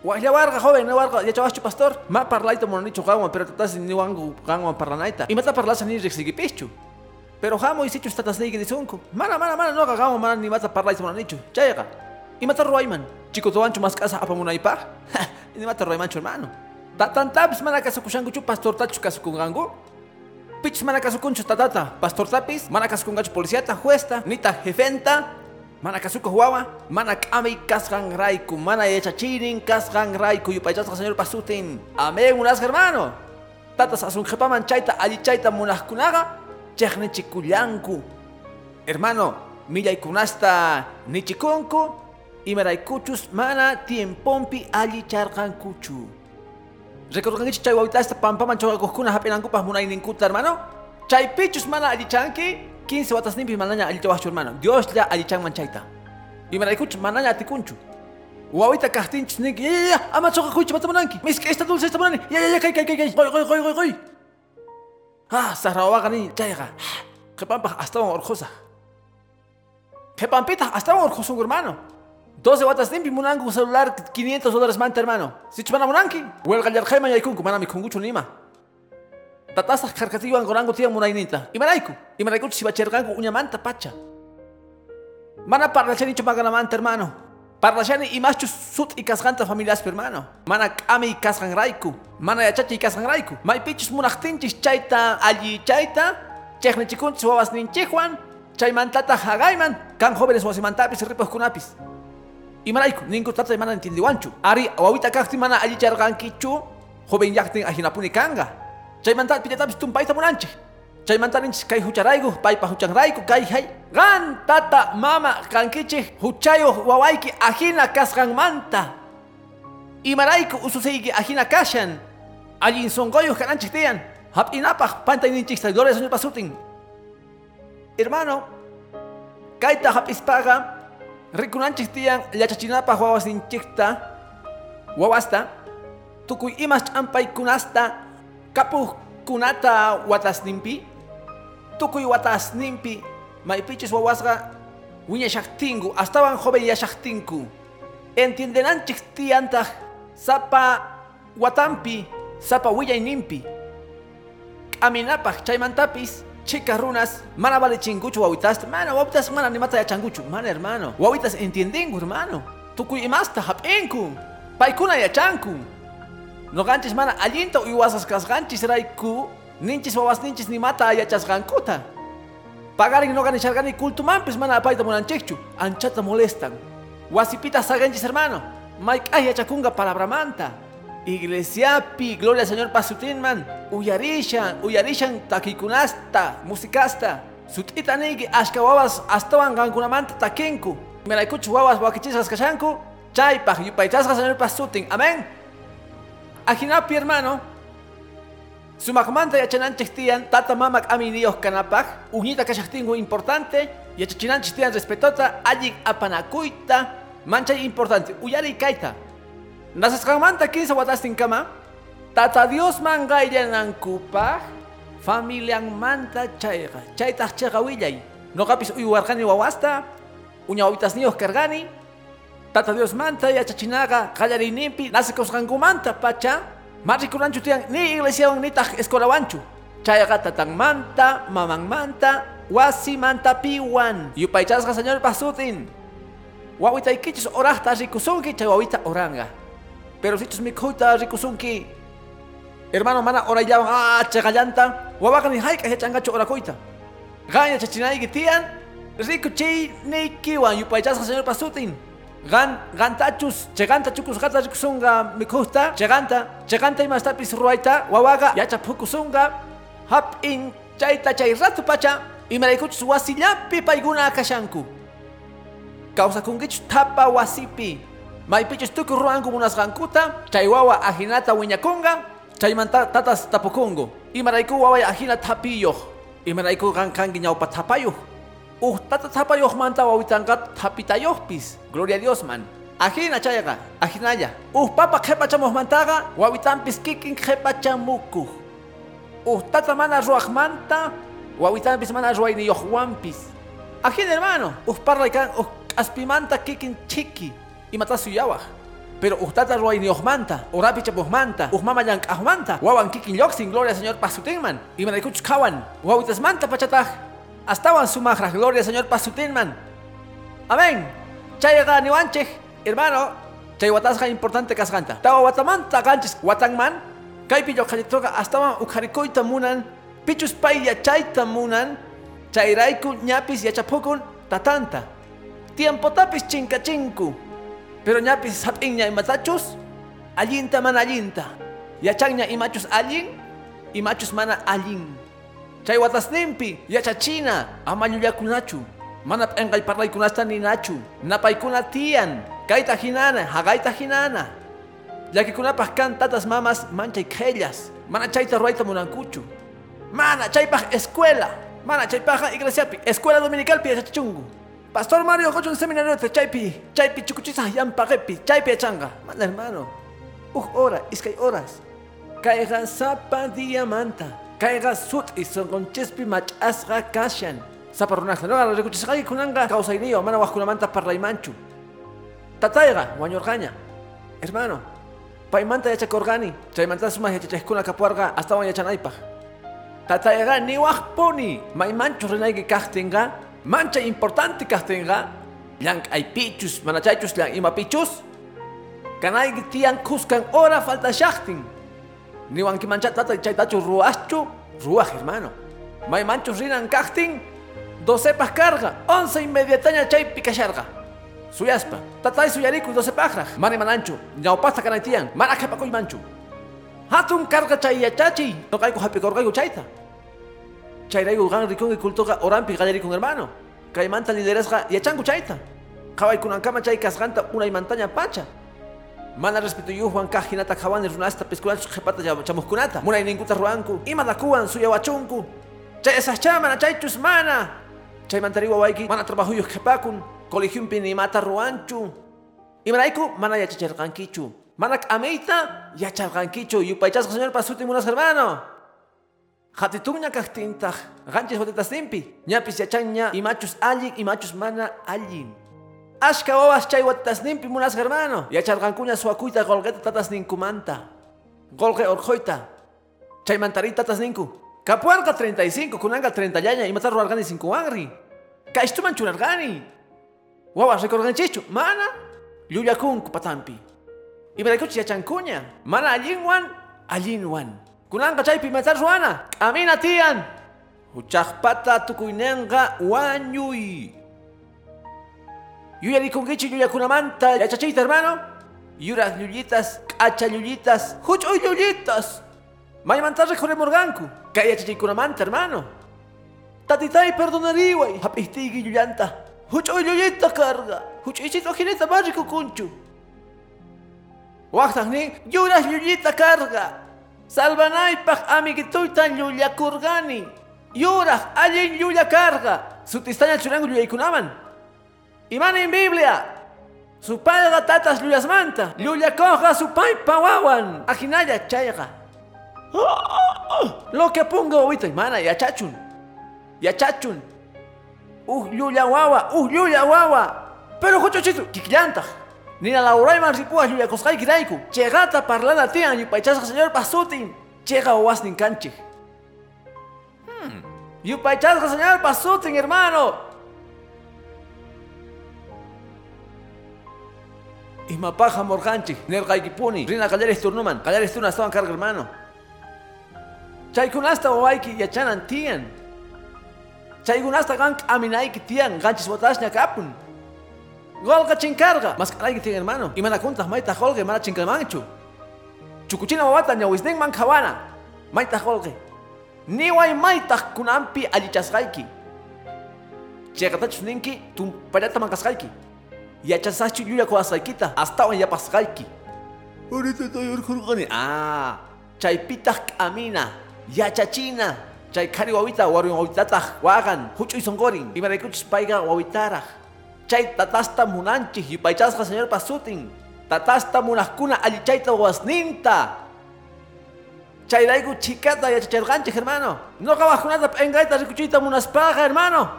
Wajya warga joven, ne warga, ya chawachu pastor. Ma parlaito mononichu gangwan, pero tatas ni wangu gangwan parlanaita. Y mata parlasa ni rixigipichu. Pero jamo y sichus tatas neigi disunku. Mana, mana, mana, no gangwan mana ni mata parlaito mononichu. Chayga. Y mata ruayman. Chico toancho más casa apamunaipa. Ni mata ruaymancho hermano. Tatan tabs mana kasukushankuchu pastor tachu kasukungangu. Pichis mana kasukunchu tatata. Pastor tapis, mana kasukungachu policiata, juesta, nita jefenta. Mana kasuko huawa, mana kami kasgan raiku, mana echachirin kasgan raiku, yupaychasqa señor pasutin. Amén, unas hermano. Tatas asun jepaman chaita, allí chaita munaskunaga, chehne chikullanku. Hermano, millay kunasta nichikunku, imaraykuchus mana tiempompi allí charqankuchu. Recordgangichu chay wawitasta pampaman choqakuqkuna hap'inankupaq munayninkuta hermano. Chay pichus mana allichanki, 15 watas nimpi manaña allichawachchu hermano. Dios ya allichanman chayta. Imaraykuchu manaña atikunchu. Wawita kastinchus ninki, ya ya ya, ama choqakuychu matamunanki. Mis que esta dulce esta munani. Ya ya ya, kay kay kay kay. Qoy qoy qoy qoy qoy. Ah, sahrawaqa ni chayqa. Qhipanpaq astawan urqusaq. Qhipanpitaq astawan urqusunku hermano. 12 watas nimpi munanku celular 500 dólares manta hermano. Sichu mana munanki. Huelga yarqayman yaykunku mana mikunkuchu nima. Tatasaq karkatiwan qoranku tiyan munayninta. Imarayku. Imaraykuchu sibacherqanku uñamanta pacha. Mana parlachanichu maganamanta hermano. Parlachani imachu sut y kasqanta familias hermano. Mana k'ami kasqanrayku. Mana yachachi kasqanrayku. Maypichus munaqtinchis chayta alli chayta. Chejnichikunchis wawas ninchikwan. Chaymantata hagayman. Kan jóvenes wasimantapis ripuqkunapis. Imarayku, ninku tata mana entendiwanchu. Ari wawita kaqti mana alli charqankichu. Joven llaqtin ajinapuni kanga. Chaymanta pillatapis tumpayta munanchik. Chaymantaninchis kay hucharayku, paypa huchanrayku, kay hay. Gan tata mama kankichik huchayo wawayki ajina kasqanmanta. Imarayku ususayki ajina kashan. Allin songoyo kananchik tiyan. Hap'inapaq pantayninchik gloria señor pasutin. Hermano, kayta hap'ispaqa rikunanchik tiyan llachachinapaq wawasinchikta wawasta tukuy imas ch'ampaykunasta kapuq kunata watasninpi tukuy watasninpi maypichis wawasqa wiñashaqtinku astawan joven yashaqtinku entiendenanchik tiyantaq sapa watanpi sapa willayninpi k'aminapaq chaymantapis chika runas mana valichinkuchu wawitasta mana wawitas mana nimata yachankuchu mana hermano wawitas entiendinku hermano tukuy imasta hap'inku paykuna yachanku Noqanchis mana allinta uywasas kasqanchis rayku ninchis wawasninchis nimata yachasqankuta. Pagarin noqa nisharqani kultumanpis mana apayta munanchikchu. Anchata molestan. Wasipita saganchis hermano. Mayk'ay yachakunga palabramanta. Iglesiapi, gloria al Señor pasutinman. Uyarishan, uyarishan takikunasta, musikasta. Sut'ita niyki ashka wawas astawan qankunamanta takinku. Miraykuchu wawas wakichisqas kashanku. Chaypaq yupaychasqa Señor pasutin. Amén. Ajinapi hermano, sumakmanta yachananchik tiyan, tata mamak ami Dios kanapaj, uñita importante, yachachinanchik tiyan respetota, allin apanakuyta, manchay importante, uyari kaita. Nasaskamanta 15 watastin kama, tata Dios mangayanankupaj, familian manta chayqa, chaytaq chayqa willay. Noqapis uywarqani wawasta, uñawawitas niyos kargani, Tata Dios manta yachachinaga qallariyninpi nasikusqankumanta pacha marikunanchu tiyan ni iglesiawan nitaq escuelawanchu chayqa tatanmanta mamanmanta wasimantapiwan yupaychasqa señor pasutin. Wawitaykichus oraqta rikusunki chay wawita oranga pero sichus mikhuyta rikusunki hermano mana orayllawan ah chaqallanta wawaqa ni hayk'a yachanqachu orakuyta qan yachachinayki tiyan rikuchiyniykiwan yupaychasqa señor pasutin gan gantachus cheganta chukus gata rikusunga mikusta cheganta cheganta imastapis ruayta wawaga yacha pukusunga hap in chayta chay rato pacha imaraykuchus wasillapi payguna kashanku. Kawsakunkichus tapa wasipi maypichus tukuy ruwanku munasqankuta chay wawa ajinata wiñakunga chaymanta tatas tapukungu imarayku waway ajina tapiyoq imarayku qan kanki ñawpa tapayuq Uh, tata tapayuq manta wawitanqa tapitayuqpis. Gloria a Dios man. Ajina chayqa, ajinaya. Uh, papa qhepachamuq mantaqa wawitanpis kikin qhepachamukuq. Uh, tata mana ruwaqmanta wawitanpis mana ruwayniyuqwanpis. Ajin hermano, us parla kan us aspimanta kikin chiki y mata suyawaj. Pero ustata roy ni ojmanta, orapi chapojmanta, mama yang ahmanta, wawan kikin yoxin gloria señor pasutinman, y manaykuch kawan, wawitas manta pachataj, astawan sumajra gloria señor pasutinman. Amén. Chayaga niwanchej, hermano, chay watasja importante kasganta. Tawa watamanta ganchis watangman, kaypi yoqalitoga astawan ukharikoyta munan, pichus pay yachayta munan, chayrayku ñapis yachapukun tatanta. Tiempo tapis chinkachinku. Pero ñapis hap'inña imatachus, allinta mana allinta. Yachanña imachus allin, imachus mana allin. Chay watasninpi, yachachina, ama llullakunachu. Mana p'enqay parlaykunasta ninachu. Napaykuna tiyan, kayta hinana, haqayta hinana. Llakikunapaq kan tatas mamas manchay qhellas. Mana chayta ruayta munankuchu. Mana chaypaq escuela. Mana chaypaqa iglesiapi, escuela dominicalpi yachachungu. Pastor Mario Cochon seminario te chaypi, chaypi chukuchisa yampagepi, chaypi achanga. Manda hermano. Uh hora, iskay horas. Caiga sapa diamanta. Caiga sut y son con chespi machasga kashan. Sapa runakta, no agarra rekuchisgay kunanga causainio, mana wajkunamanta parlaimanchu. Tataiga, wañorgaña. Hermano, paimanta yachakorgani, chaymanta suma yachacheskuna kapuarga hasta yachanaypaj. Tataiga ni wajponi, maimanchu renaygi kajtenga, mancha importante kajtenga, llank ay pichus, manachaychus llank ima pichus, kanay tiyan kuskan hora falta shachtin. Ni wanki mancha tata chaytachu ruaschu, ruaj hermano. May manchus rinan kajtin, doce pas carga, once inmediataña chay pikasharga. Suyaspa, tatay suyariku doce pajra, mani mananchu, ñaupasta kanay tiyan, mana kapakuy manchu. Hatun carga chay yachachi, no kayku Chayrayku gan rikun kultoga orampi gallarikun hermano. Kay manta lideresga yachanku chayta. Kaway kunankama chay kasganta una imantaña pacha. Mana respeto yuhuan kajinata kawani runasta piskulanchu jepata chamuskunata. Munay ninkuta ruanku, ima dakuan suyawachunku. Chay esas chamana chaychus mana. Chay mantariwa waiki mana trabajuyus jepakun. Colegiumpi ni mata ruanchu. Imanayku mana yachacharqankichu. Mana k'amiyta yacharqankichu. Yupaychasqa señor pasuti munas hermano. Hatituña kajtintaj, ganchis watatasninpi, ñapis yachanña imachus allin, imachus mana allin. Ashka wawas chay watatasninpi munas hermano, yacharqankuña suakuyta golgueta tatasninkumanta. Golge orjoita, chay mantari tatasninku. Kapuarqa 35, kunanga 30 llaña, imata ruargani 5 angri. Kaistuman chunargani. Wawas rekorganchichu, mana, llullakunku patampi. Ibaraykuchi yachankuña, mana allinwan, allinwan. Kunanga chaypi matar ruana, amina tiyan. Huchaqpata tukuynenqa wañuy. Yuyarikunkichi llullakunamanta yachachiyta hermano. Yuras llullitas, k'acha llullitas, huch'uy llullitas. Maymanta recorremorganku, kay yachachiykunamanta hermano. Tatitay perdonariway, hap'istiyki llullanta. Huch'uy llullita carga, huch'uychito jineta barrikukunchu. Waqtaqnin yuras llullita carga. Salvanaypaq amiguituyta llullakurgani. Yuraq allin llullakarqa. Sutistaña churangu llullaykunaman. Imana en Biblia. Supayqa tatas llullasmanta. Llullakoqa supaypa wawan. Ajinalla chayqa. [gasps] Lo que ponga ahorita, imana, yachachun. Yachachun. Uh, llulla wawa, uh, llulla wawa. Pero juchochito, kikllantaq. Nina laurayman ripuas llullakosqayki rayku. Chegata parlana tiyan yupaychasqa señor pasutin. Chega wasnin kanchik. Hmm. Yupaychasqa señor pasutin, hermano. Imapaja morganchik, nerqaykipuni. Rina qallaris turnuman. Qallaris turna estaban carga, hermano. Chaykunasta wawayki yachanan tiyan. Chaykunasta gank aminayki tiyan. Ganchis watashña kapun. Golga chinkarga. Mas kalayki tiyan hermano. Imana kuntas mayta holge mana chinkalmanchu. Chukuchina wawata ñawisnin man kawana. Mayta holge. Niway mayta kunampi allichasqayki. Chayqatachus ninki tumpallata mankasqayki. Llulla kuwasqaykita. Astawan yapasqayki. Ahorita estoy orjurgani. Ah, chaypitaq k'amina. Yachachina. Chay kari wawita warwin wawitataq wagan. Huch'uy songorin. Imaraykuchus payqa wawitaraq. Chay tatasta munanchik yupaychasqa señor pasutin. Tatasta munaqkuna allichayta wasninta. Chayrayku chikata yachacharqanchik hermano. No qawaqkunata p'engayta rikuchiyta munaspaqa hermano.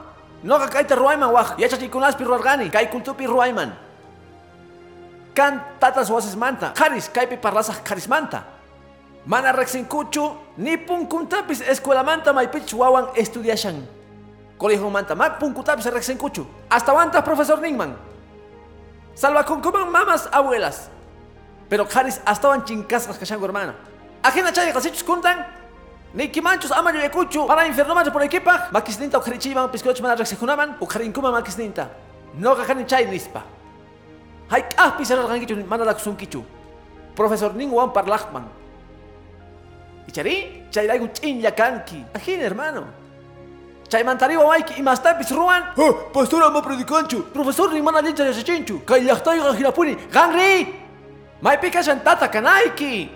Noqa kayta ruwayman waq yachachikunaspis ruwarqani kay kultupi ruwayman. Kan tatas wasismanta qaris kaypi parlasaq qarismanta. Mana riqsinkuchu ni punkuntapis escuelamanta maypichis wawan estudiashan. Colegiomanta ma punkutapis riqsinkuchu. Hasta wanta profesor ninman. Salvakunkuman mamas abuelas. Pero qaris astawan chinkasqas kashanku hermano. Ajena chay qasichus kuntan Nikimanchus ama lluyekuchu para infierno mancha por equipa. Makisninta ukharichiman piscoch mana rexijunaman ukharinkuman makisninta noqa kani chay nispa. Hay k'ahpi sararqankichu mana lakusunkichu profesor ninwan parlaqman ichari chayrayku ch'inlla kanki ajina hermano chaymantariwa wayki imastapis ruwan ¡Ah! Pastor ama predicanchu. profesor nin mana lincha yachachinchu kay llaqtayqa hirapuni qanri maypi kashan tata kanayki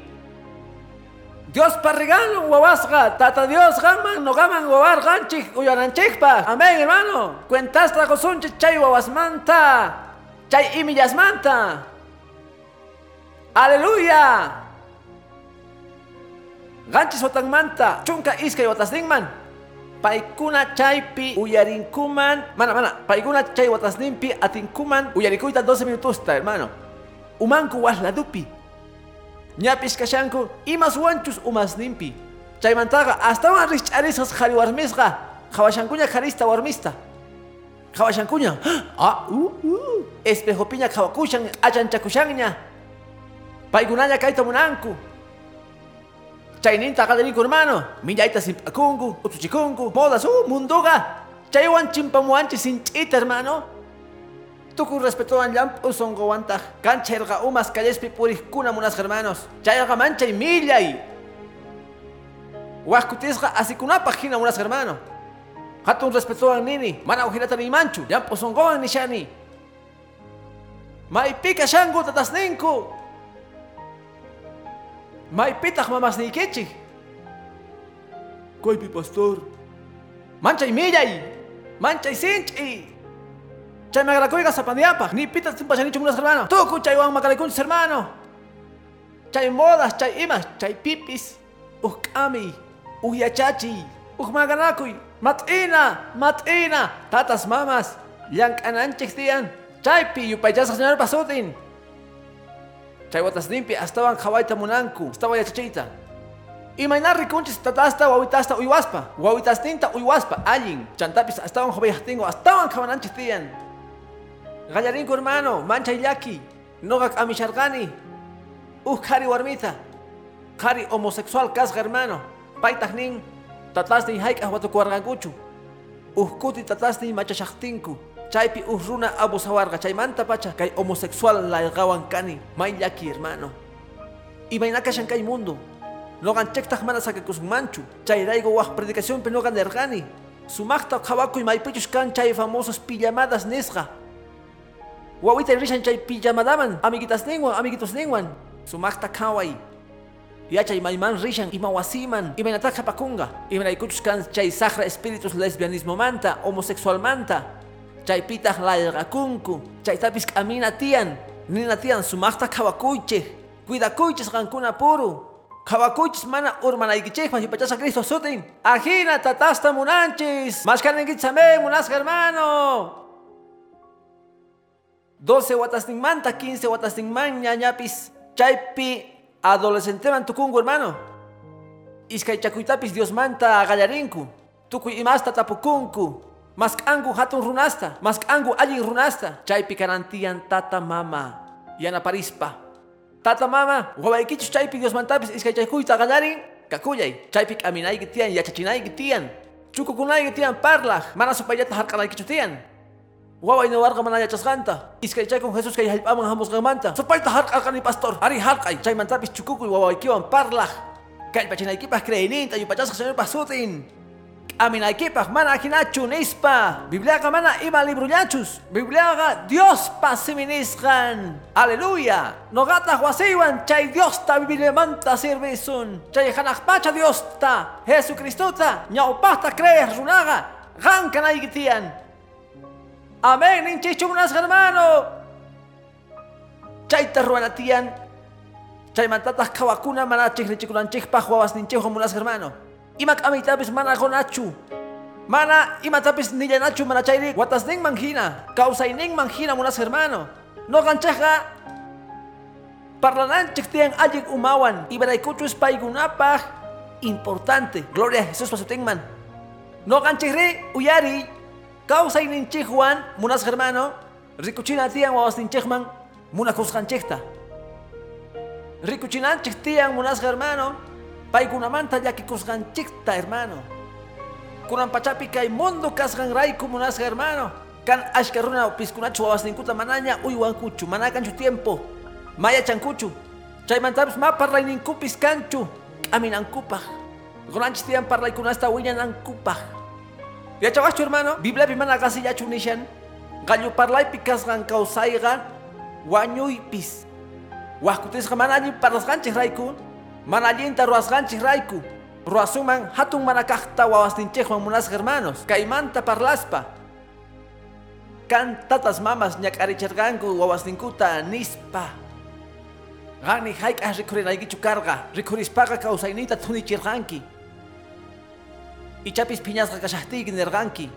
Dios parregalo wawasqa tata Dios gaman no gaman wawar ganchik uyananchikpa. Amén hermano. Cuentas tragosunchi chay wawasmanta chay imillasmanta aleluya. Ganchis watanmanta chunka iskay watasninman paykuna chaypi uyarinkuman mana mana paykuna chay watasninpi atinkuman uyarikuyta 12 minutusta hermano. Umanku wasladupi ñapis kashanku imas wanchus umasninpi chaymantaqa astawan risch'arisqas qhari warmisqa qhawashankuña qharista warmista. Qhawashankuña [gasps] ah uh, uh. espejopiña qhawakushan achanchakushanña. Paykunaña kayta munanku chayninta qadarinku hermano. Millayta simp'akunku utuchikunku modas uh munduqa chaywan chimpamuanchis sinch'ita hermano. Tukuy respetuwan llampu sonqowantaq kanchayrqa umas callespi puriqkuna munasqa hermanos. Chayqa manchay millay waqkutisqa asikunapaq hina munasqa hermano. Hatun respetuwan nini mana ujinata nimanchu llampu sonqowan nishani maypika shanku tatasninku maypitaq mamasniykichik Kaypi pastor. manchay millay manchay sinch'i. Chay magalakuyqa sapaniapaq ni pitas timpashanichu munas hermano. Tuku chaywan makalikunchis hermano. Chay modas chay imas chay pipis. Uj k'ami uj yachachi uj maganakuy. Mat'ina mat'ina tatas mamas llank'ananchik tiyan. Chaypi yupaychasqa señorpa sutin chay watasninpi astawan qhawayta munanku astawa yachachiyta imayna rikunchis tatasta wawitasta uywaspa wawitasninta uywaspa allin chantapis astawan jobayaqtingu astawan qhawananchik tiyan Gallarinku hermano, mancha yaki, noga amishargani, uh kari warmita, kari homosexual kasga hermano, paitagnin, tatasni haika watukuargankuchu, uh kuti tatasni machashaqtinku, chaypi uh runa abusawarga chaymanta pacha, kay homosexual lailgawan kani, may yaki hermano. Imaynaka shankay mundo, nogan chektag mana sakakusmanchu, chayraygo waj predicación pe nogan nergani, sumakta kawakuy maypichus kan chay famosos pijamadas nisga, Wawita rishan chay pijamadaman, amiguitas ningwan, amiguitos ningwan. Sumakta kaway. Yachay mayman rishan, imawasiman, imaynataka pakunga. Imanaykuchus kan chay sacra espíritus lesbianismo manta, homosexual manta. Chay pitah lalrakunku, chay tapis kamina tian. Nina tian sumakta kawakuyche. Cuidakuyches gankuna puru. Kawakuyches mana urmanaykichikman yupachasa Cristo sutin. Ajina tatasta munanchis. Mashkanenkichame munas hermano. 12 watasninmanta, 15 watasninman ñañapis chaypi adolescenteman tukungu hermano. Iskay chakuytapis Dios manta gallarinku. Tukuy imasta tapukunku. Mask'angu hatun runasta, mask'angu allin runasta. Chaypi kanantiyan tata mama. Yana parispa. Tata mama, wawaykichus Dios mantapis iskay chaykuyta gallarin. Kakuyay, chaypi k'aminayki tiyan, yachachinayki tiyan. Chukukunayki tiyan parlaq, mana supayata harqanaykichu tiyan. Waway warga manaya chasganta. Iskay chay con Jesús kay halpaman hamos gamanta. Supayta harqalqa ni pastor. Ari harqay. Chay mantapis chukukuy waway kiwan parlaq. Kay pachinaykipaj creeninta yupachasqa señor pasutin. Aminaykipaj mana akinachu nispa. Bibliaqa mana ima librullachus. Bibliaqa Dios pasiminisqan. Aleluya. Nogataq wasiywan chay Diosta Bibliamanta sirvisun. Chay hanaqpacha Diosta. Jesucristuta. Ñawpaqta crees runaqa. Gankanayki Amén, ninchichunas hermano. Chayta ruanatian. Chaymantatas kawakuna mana chikrichikulanchikpaj wawas ninchijos munas hermano. Imak amitabis mana gonachu. Mana imatapis nillanachu mana chayri watas ning manjina, causa ning manjina munas hermano. No gancheja Parlananchik tian allik umawan, ibaraykuchus paygunapaj importante. Gloria a Jesús pasutingman. No ganchigri uyari, causa ininchik Juan, munas hermano, rikuchina tian wawas ninchikman, munakus ganchikta. Rikuchinanchik tian munas hermano, paygunamanta yakikus ganchikta hermano. Kunan pachapi kay mundo kasgan raiku munas hermano. Kan ashkaruna piskunachu wawas ninkuta manaña uywankuchu, manakanchu tiempo. Maya chankuchu. Chaymantapas ma parlayninkupis kanchu. K'aminankupaj. Gonanchis tiyan parlaykunasta wiñanankupaj. Yachawaschu hermano, Bibliapi mana qasillachu nishan. Gallo parlaypi kasqan kawsayqa wañuypis. Wajkutisqa mana allin parlasqanchik rayku. Mana allinta ruwasqanchik rayku. Ruwasuman hatun mana kaqta wawasninchikwan munasqa hermanos. Kaymanta parlaspa. Kan tatas mamas ñak'aricharqanku wawasninkuta nispa. Gani hayk'aj rikhurinayk'ichu karqa, rikhurispaqa kawsayniyta thunichirqanki. Ichapis phiñasqa kashaqtiyki nirqanki.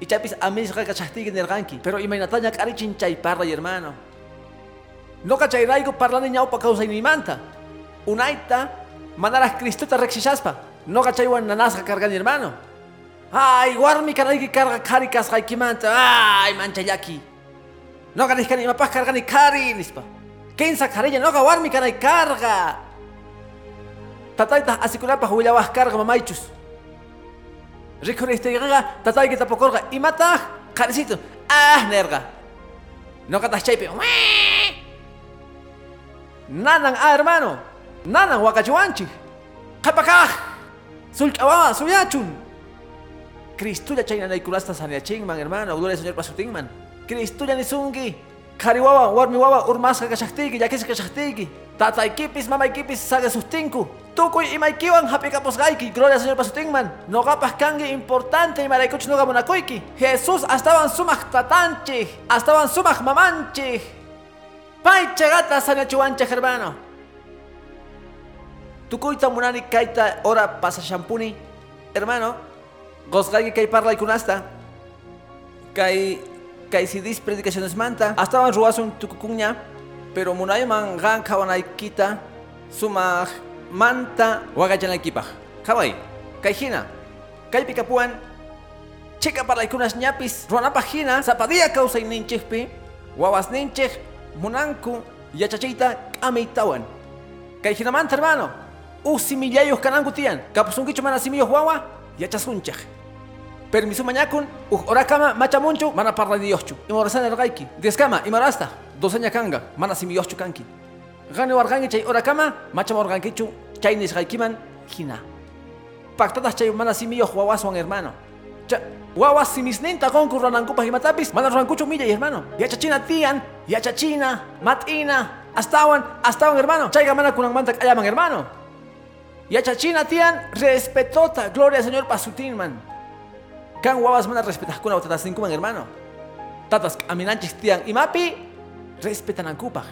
Ichapis amisqa kashaqtiyki nirqanki. Pero imaynataña k'arichin chay parlay hermano. Noqa chayrayku parlani ñawpa kawsayniymanta. Unayta manaraq Cristuta riqsishaspa. Noqa chaywan nanasqa karqani hermano. Ay, warmi kanayki karqa qhari kasqaykimanta. Ay, manchallaki. Noqa nishkani imapaq karqani qhari nispa. Kinsa qharilla noqa warmi kanay karqa. Tatayta asikunapaq willawaq karqa mamaychus. Rikhuristiyqa tatayki tapukurqa imataq qharisito. Ah, nerqa. Noqataq chaypi. Nanan ah, hermano. Nanan waqachiwanchik. Qhapakaq. Sulch'awawa suyachun. Cristulla chaynanaykunasta saneachinman hermano. Gloria Señor pasutinman. Cristulla nisunki. Qhari wawa, warmi wawa urmasqa kashaqtiyki, llakisqa kashaqtiyki. Tataykipis, mamaykipis saga sustinku. Tukuy imaykiwan hap'ikapusqayki. Gloria Señor pasutinman. Noqapaq kanki importante imaraykuchus noqa munakuyki. Jesús astawan sumaq tatanchik. Astawan sumaq mamanchik. Pay chagata saneachiwanchik hermano. Tukuyta munani kayta ora pasashampuni. Hermano, gozqayki kay parlaykunasta. Kay kay sidis predicaciones manta. Astawan ruwasun tukukuña. Pero munayman gan kawanaykita sumaq manta waqachanaykipaq. Qhaway, kay hina. Kaypi kapuan chika parlaykunas ñapis ruwanapaq hina zapadilla kawsayninchikpi wawasninchik munanku yachachiyta k'amaytawan. Kay hinamanta hermano, uq simillayuq kananku tiyan. Kapusunkichu mana simiyuq wawa yachasunchik. Permiso mañakun, uq orakama machamunchu mana parlaniyuqchu. Imorasana rqayki. Dieskama imarasta, dosaña kanga, mana simiyuqchu kanki. Gani warqanki chay orakama machamorqankichu chay nisqaykiman hina. Pactatas chay mana simiyuq wawaswan hermano. Cha, wawas simisninta qonku ruwanankupaq imatapis mana ruwankuchu millay hermano. Yachachina tiyan, yachachina, mat'ina, astawan, astawan hermano. Chayqa mana kunanmanta k'allaman hermano. Yachachina tiyan respetota, gloria al Señor pasutinman. Kan wawas mana respetajkuna tatasninkuman hermano. Tatas k'aminanchik tiyan imapi respetanankupaq.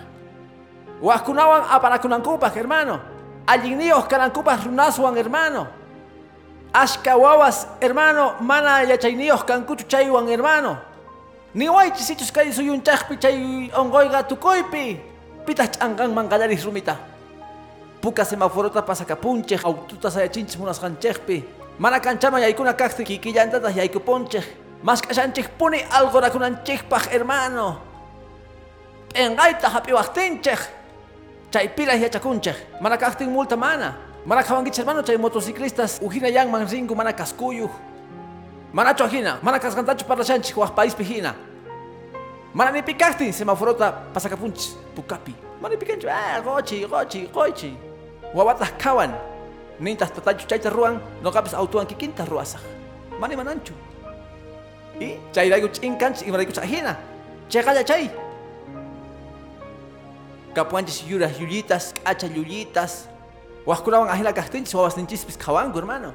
Wajkunawan apanakunankupaq hermano. Allinniyuq kanankupaq runaswan hermano. Ashka wawas hermano mana yachayniyuq kankuchu chaywan hermano. Niwaychis ichus kay suyunchaqpi chay ongoyqa tukuypi. Pitaq ch'anqanman qallaris rumita. Puka semaforota pasakapunchik, autota sayachinchik munasqanchikpi. Mana kanchaman yaykuna kaqti kikillantataq yaykupunchik. Mask'ashanchik puni algorakunanchikpaq hermano. P'enqayta hap'iwaqtinchik. Chaypilas yachakunchik. Mana kaqtin multa mana. Mana hermano chay motociclistas uhina yanman rinku mana kaskuyuq. Manachu hina, mana kasqantachu parlashanchik waq paispi hina. Mana ni pikaqtin semaforota pasakapunchis pukapi. Mana pikanchu, ah, qochi, qochi, qochi. Wawataq kawan. Nintas tatachu chayta ruwan, noqapis autowan kikinta ruwasaq. Mana mananchu. Y chayrayku ch'inkanchik imarayku ch'ajina. Chayqalla chay. Kapuanchis yuraq llullitas, k'acha llullitas. Waqkunawan ajina kaqtinchis wawasninchispis qhawanku hermano.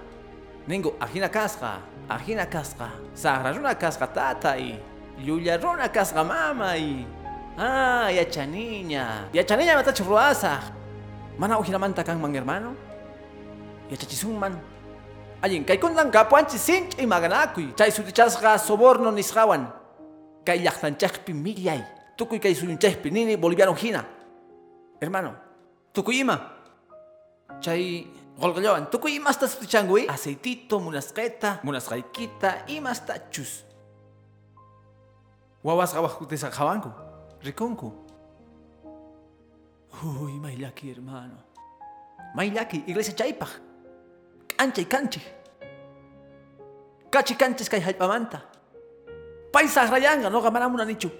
Ningu ajina kasqa, ajina kasqa, saqra runa kasqa tatay, llulla runa kasqa mamay. Ah, yachaniña. Yachaniña matachu ruwasaq. Mana ujinamanta kanman hermano. Yachachisunman. Allin, kay kundan kapuanchi sinch y maganakuy. Chay sutichasqa soborno nisqawan. Kay llaqtanchaqpi millay. Tukuy kay suyunchaqpi nini boliviano hina. Hermano, tukuy ima. Chay golqallawan, tukuy ima hasta sutichanguy. Aceitito, munasqeta, munasqaykita, ima hasta chus. Wawas gawajutesa jawanku. Uy, maylaki, hermano. Maylaki, iglesia chaypaj. Kanchay kanchi. Kachi kanchis kay hallpamanta. Paisa rayanga, no gamanamuna nichu.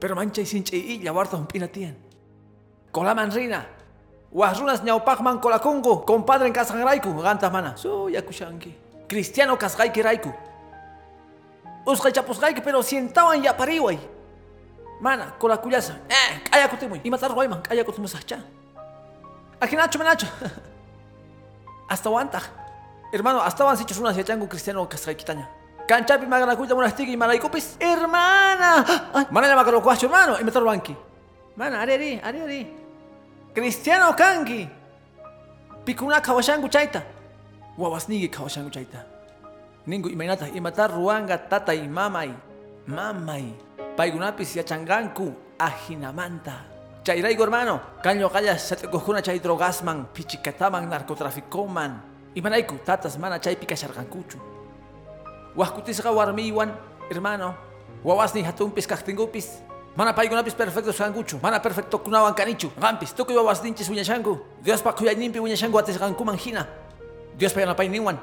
Pero manchay sinche illa warta humpina tien. Kolaman rina. Wahrunas ñawpaqman kolakungu. Compadre en kasangraiku, gantas mana. So yakushanki. Cristiano kasgayki raiku. Usqay chapusqayki pero sientawan yapariway. Mana, kolakullasa. Eh, kaya kutimuy. Imatar ruayman, kaya kutimusaqcha. Ajinacho menacho. [laughs] hasta wanta. Hermano, hasta wan sichus unas yachangu cristiano kasqaykitaña. Kanchapi maganakuyta munastiki y malaykupis. Hermana. Ay, mana llama kalokuacho, hermano. Imatar ruanki. Mana, ari ari, ari ari. Cristiano kanki. Pikuna kawashangu chayta. Wawasnigi kawashangu chayta. Ningu imaynata imatar ruanga tatay mamay. Mamay. Paygunapis yachanganku ajinamanta. Chayraygo hermano, kaño kaya satekujuna chay drogasman, pichikataman, narcotraficoman. Imanayku, tatas mana chay pikashargankuchu. Wahkutisqa warmiwan, hermano, wawasni hatumpis kaktingupis. Mana paygunapis perfecto sanguchu, mana perfecto kunawan kanichu. Gampis, tukuy wawasninchis wiñashanku. Dios pa kuyayninpi wiñashanku atisgankuman hina. Dios pa yanapayninwan.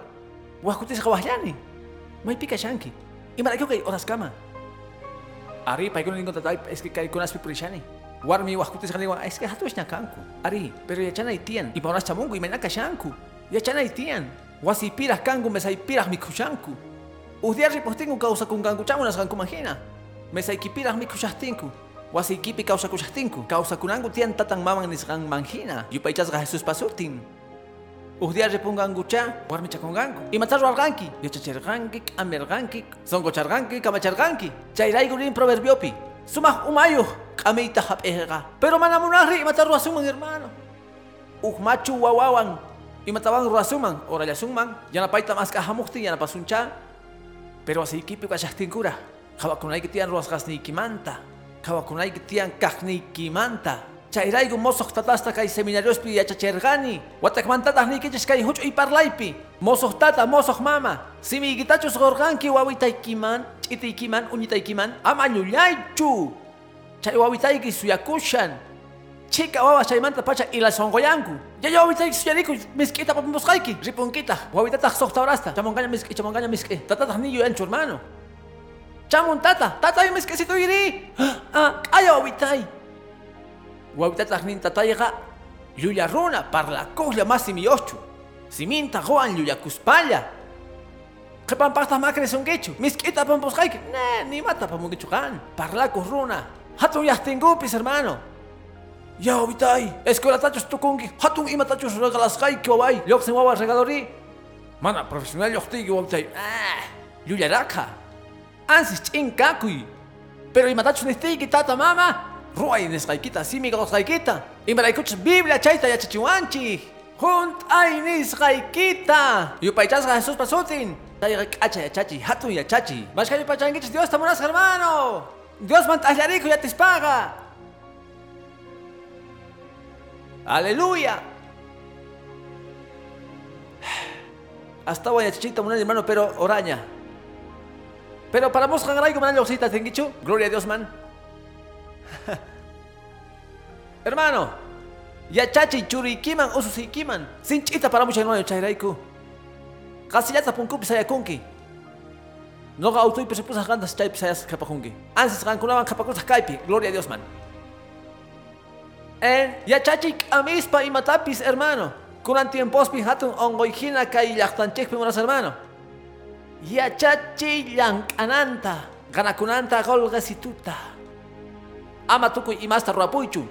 Wahkutisqa wahlani. May pikashanki. Imanayku kay oras Ari, paykuna ningon tatay, es que kay kunaspi purishani. Warmi wahkutis kaniwan, es que hatush kanku. Ari, pero yachana itian, y paunas chamungu, y menaka shanku. Yachana itian. Wasi piras kangu, mesay piras mikushanku. Udiar ripostingu causa kun kangu chamunas kanku manjina. Mesay kipiras mikushastinku. Wasi kipi causa kushastinku. Causa kunangu tian tatan maman nisgan manjina. Yupaychasga Jesus pasurtin. Udiar ripungangu cha, warmi chakongangu. Y matar arganki. Yachacherganki, amerganki, zonkocharganki, kamacharganki. Chayraigu rin proverbiopi. Sumah umayo, kamita hapega. Pero manamunari, matar ruasuman hermano. Uhmachu wawawan. Y mataban ruasuman, ora yasumman. Ya napaita mas kahamukti, ya napasuncha. Pero así kipi kashahtinkura. Kawakunay kitian ruasgas ni kimanta. Kawakunay kitian kahni kimanta. Chayraigu mosoq tatasta kay seminariospi yachachergani. Watakmantatah ni kichis kay huch y parlaypi. Mosoq tata, mosoq mama. Simi gitachus gorganki wawitaykiman, ch'itaykiman, uñitaykiman, ama ñullaychu. Chay wawitayki suyakushan. Chika wawa chaymanta pacha ila songoyanku. Ya ya wawitayki suyariku miskita papimusqayki. Ripunkita. Wawitataq soqtaurasta. Chamongaña miski, chamongaña miski. Tatataq niyo anchu hermano. Chamun tata, tata yo miskisito iri. [gasps] Ah, kaya wawitay. Wawitataq nin tatayqa llulla runa parlakuqlla masimi ochu. Siminta goan llullakuspalla. Qhipanpaqtaq makrisunkichu. Misk'ita pampusqayki. Ne, nimata pamunkichu kan. Parlakuq runa. Hatun llaqtingupis hermano. Ya wawitay, escuelatachus tukunki. Hatun imatachus regalasqayki waway. Lluqsin wawa regalori. Mana profesional lluqtiyki wawitay. Ah, llullaraqqa. Ansis ch'inkakuy. Pero imatachus nistiyki tata mama. Ruay nisqaykita, simi qawsqaykita. Imaraykuchus Biblia chayta yachachiwanchik. Junt ay nisqaykita. Yupaychasqa Jesús pasutin. Chayqa k'acha yachachi, hatun yachachi. Mashka yupachankichis Dios tamunasqa hermano. Dios man t'aqllariku yatispaqa. Aleluya. Hasta voy a chichita munani hermano, pero oraña. Pero para mos gangraigo manal yoxita tengichu. Gloria a Dios man. [laughs] Hermano, ya chachi churikiman ususikiman. Sin chita para mucha no chairaiku. Casi ya tapunku pisaya kunki. No ga auto y pesepusa gandas chay pisayas kapakunki. Ansis gankunaban kapakusa kaipi. Gloria a Dios man. En ya chachi amispa y matapis hermano. Kunan tiempos pi hatun ongoijina kay llaqtanchikpi unas hermano. Ya chachi llankananta. Ganakunanta golgasituta. Ama tukuy imasta ruapuychu.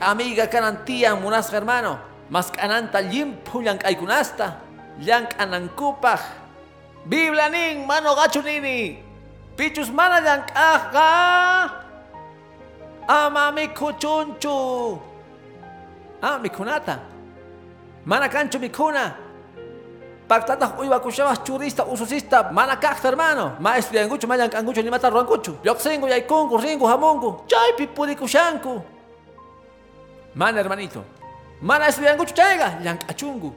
Amiga kanan tiyan munasqa hermano. Mas kananta limpu llank'aykunasta. Llank'anankupaq. Biblia nin mano gachu nini. Pichus mana llank'aqqa. Ama mikuchunchu. Ah, mikunata. Mana kanchu mikuna. Pactatas uywakushabas churista ususista mana kaqta hermano. Ma estudianguchu mayan kanguchu ni mata ruanguchu. Yoxingu yaikungu ringu hamungu. Chaypi purikushanku. Mana hermanito. Mana estudianguchu chayga llank'achungu.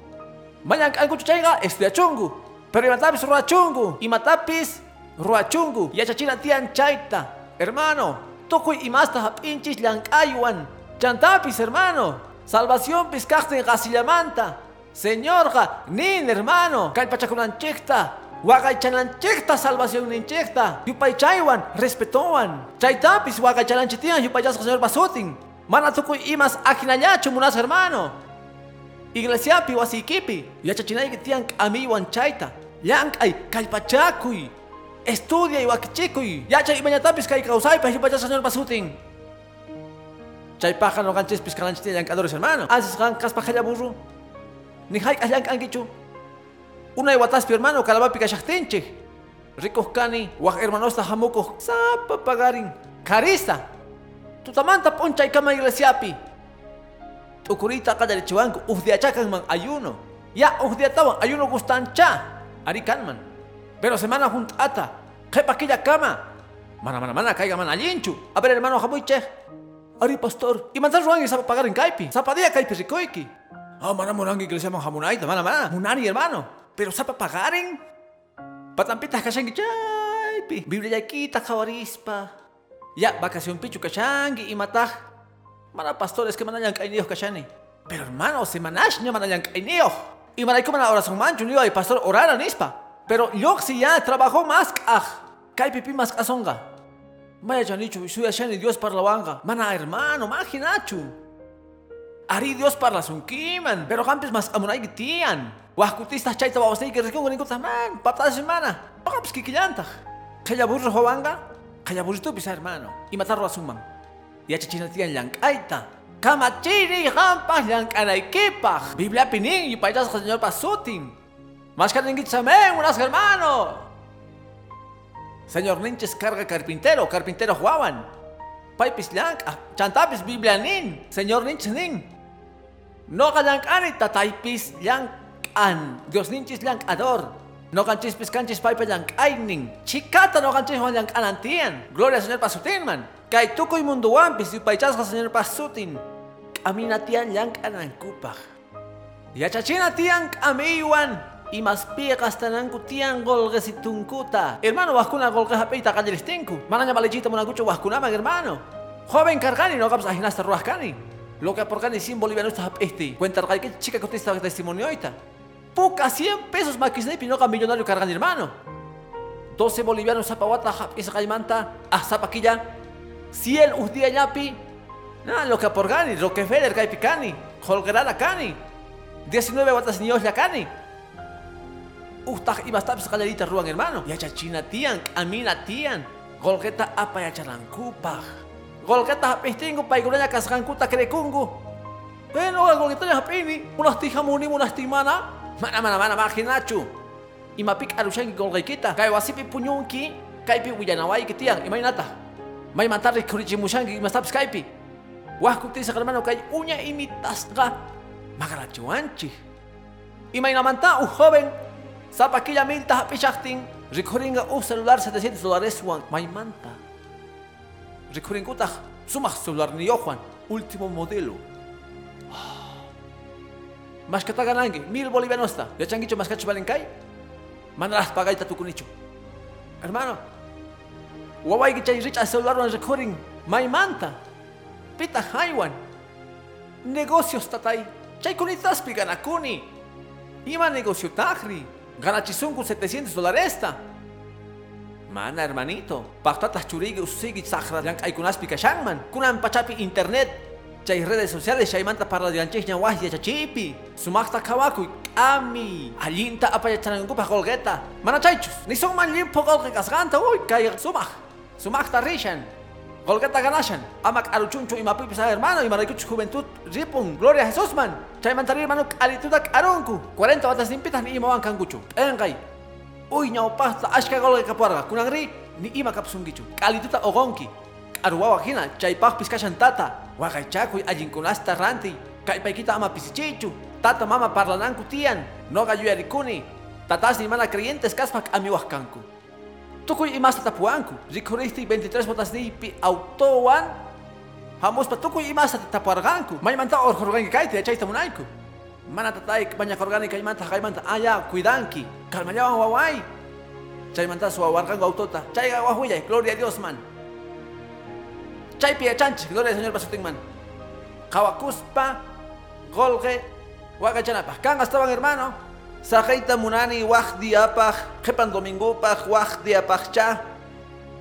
Mayan kanguchu chayga estudiachungu. Pero imatapis ruachungu. Imatapis ruachungu. Yachachina tian chayta. Hermano, tukuy imasta hap'inchis llank'aywan. Chantapis hermano. Salvación piscaqtin qasillamanta. Señorqa, nin hermano, kay pachakunanchikta. Waqaychananchikta salvación ninchikta. Yupay chaywan, respetuwan. Chaytapis waqaychananchitian yupayasqa señor basutin. Mana tukuy imas akinallachu munas hermano. Iglesiapi wasikipi, yachachinayki tiyan k'amiwan chayta. Llank'ay kallpachakuy. Estudia y wakichikuy. Yachay imañatapis kay kawsaypas yupayasqa señor basutin. Chaypaqa no ganchispis kalanchitian llank'adores hermano. Ansis kan kaspa kalla burro. Ni hay kallan kankichu. Una wataspi hermano kalabapi kashaktinchik. Ricos kani, waj hermanosta hamuko, sapa pagarin. Carista. Tutamanta poncha y kama iglesiapi. Tukurita kada chiwanku, ufdiachakan man ayuno. Ya ufdiatawan ayuno gustancha. Ari kanman. Pero semana juntata. Kepa killa kama. Mana mana mana kaiga man alinchu. A ver hermano hamuiche. Ari pastor. Y manzan ruang y sapa pagarin kaipi. Sapa dia kaipi rikoiki. Ah, mana morangi iglesia man hamunaita, mana mana. Munari hermano. Pero sapa pagarin. Patampitas kashangi chaypi. Biblia kita kawarispa. Ya, vacación pichu kashangi y mataj. Mana pastores que manayan kainiyos kashani. Pero hermano, semanash no manayan kainiyos. Y manayko mana oración mancho, ni ay pastor orara nispa. Pero yo si ya trabajó más ah. Kai pipi más kasonga. Maya chanichu, suya shani Dios parlawanga. Mana hermano, imaginachu. Ari Dios parla sunkiman, pero hampis mas amunay gitian. Wah kutistas chayta wawasay que rekiong ganing man, patada semana. Pakapis kikilanta. Kaya burro hawanga, kaya burrito bisa hermano. Y matarlo a suman. Y achachinatian yang aita. Kamachiri hampas yang kanay kipah. Biblia pining y payas señor pasutin. Mas kaningit sa men, unas hermano. Señor Ninches carga carpintero, carpintero Juawan. Paipis lang, ah, chantapis Biblia nin, Señor Ninches nin. No kanyang anit tataypis an. Dios ninchis lang ador. No kanchispis kanchis paipa yang aining. Chikata no kanchis yang anantian. Gloria Señor pasutin man. Kay tukoy mundo wampis yu paichas ka Señor pasutin. Aminatian yang anankupah. Yachachina tiang amiwan. Y más piegas tanan kutian golga situngkuta. Hermano, waskuna golga hapeita kadiristinku. Mananya malejita munagucho waskunama, hermano. Joven cargani, no caps ajinasta ruascani. Lo que por cani 100 bolivianos está este. Cuenta que chica que usted está testimonio ahorita. Puca 100 pesos maquisne pinoca millonario cargani, hermano. 12 bolivianos zapawata esa caimanta. Ah, zapaquilla. 100 usdía yapi. Nada, lo que por gani, Rockefeller, caipicani. Holgerada cani. 19 watas niños la cani. Ustah y bastapis calerita ruan, hermano. Ya chachina tian, amina tian. Golgeta apa ya Golgeta hapistingu paiguranya kasrankuta krekungu. Pero al golgeta hapini, unas tihamuni, unas timana. Mana mana mana imaginachu. Imapik arushangi golgekita. Kay wasipi punyunki, kaipi wiyanawai kitian, imainata. May matari kurichimushangi, mastapis kaipi. Wah kuti sa hermano kay unya imitas ka. Magarachuanchi. Imainamanta, uh joven, sa paquilla milta hapichakting, Recorringa un celular 700 dólares Juan, may manta. Recorringuta sumah celular ni Juan, último modelo. Mas kata ganangi, mil bolivianos ta. Ya changicho mas kacho balencay. Manalas pagay tatukunicho. Hermano, waway gichay rich a celular wan may manta. Pita haywan. Negocios tatay. Chay kunitas piganakuni. Ima negocio takri. Ganachisunku 700 dólares ta. Mana hermanito, pactatas churigi usigi sakra yang ay kunas pika shangman. Kunan pachapi internet. Chay redes sociales chay manta para dianchis nyawahya chachipi. Sumakta kawaku kami. Alinta apa ya chanangu pa golgeta. Mana chaychus. Ni son man limpo golge kasganta. Uy, kay sumak. Sumakta rishan. Golgeta ganashan. Amak aruchuncho y mapipi sa hermano y maraykuch juventud ripun. Gloria a Jesús man. Chay mantari hermano alitudak arunku. 40 batas limpitas ni imawan kangucho. Engay. Uy, nyao pasta ashka golge kapuarga. Kunangri ni ima kapsungichu. Kalituta ogonki. Aruwawa hina, chay pahpis kashan tata. Wakay chakuy allin kunasta ranti. Kay paikita ama pisichichu. Tata mama parlananku tian. No gayuyarikuni. Tatas ni mana creyentes kaspak amiwahkanku. Tukuy imas tatapuanku. Rikurihti 23 botas ni pi autowan. Hamos pa tukuy imas tatapuarganku. May manta or horgangi kaite chay tamunayku. Mana tatay banyak horgani kay manta kay manta aya cuidanki. Kalmayawan waway. Chay manta suawargango autota. Chay gawahuya, gloria a Dios man. Chay pia chanchi, gloria al Señor man. Kawakuspa, golge, wagachanapa. Kan estaban hermano. Sajaita munani wajdi apaj, jepan domingo paj, wajdi apaj cha.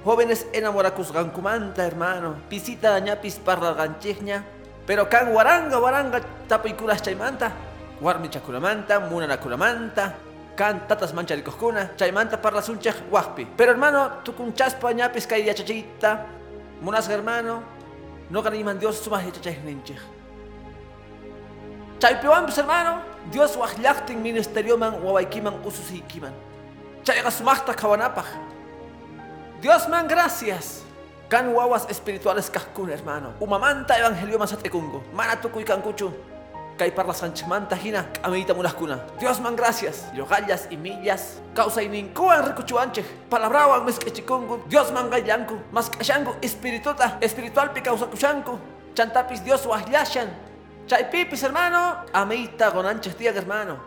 Jóvenes enamorakus gankumanta, hermano. Pisita ñapis parla ganchigña. Pero kan waranga waranga tapikuras chaymanta. Warmi chakuramanta, munana kuramanta. Kan tatas mancharikoskuna, chaymanta parla sunchej wajpi. Pero hermano, tukun chaspa ñapis kay yachachita. Munas hermano, no ganiman Dios sumah yachachej ninchej. Chaypiwan pues hermano, Dios wajllaktin ministerio man wawaikiman ususikiman. Chayga sumachta kawanapaj. Dios man gracias. Kan wawas espirituales kahkun hermano. Umamanta evangelio masatekungo. Mana tukuy kankuchu. Kay parla sanchmanta hina amita munaskuna. Dios man gracias. Yogallas y millas. Causa y ninkuan recuchuanche. Palabrawan meskechikungu. Dios man gayanku. Maskashangu espirituta. Espiritual pi causa kushanku. Chantapis Dios wajllashan. Chay pipis hermano. Amita gonanches tía hermano.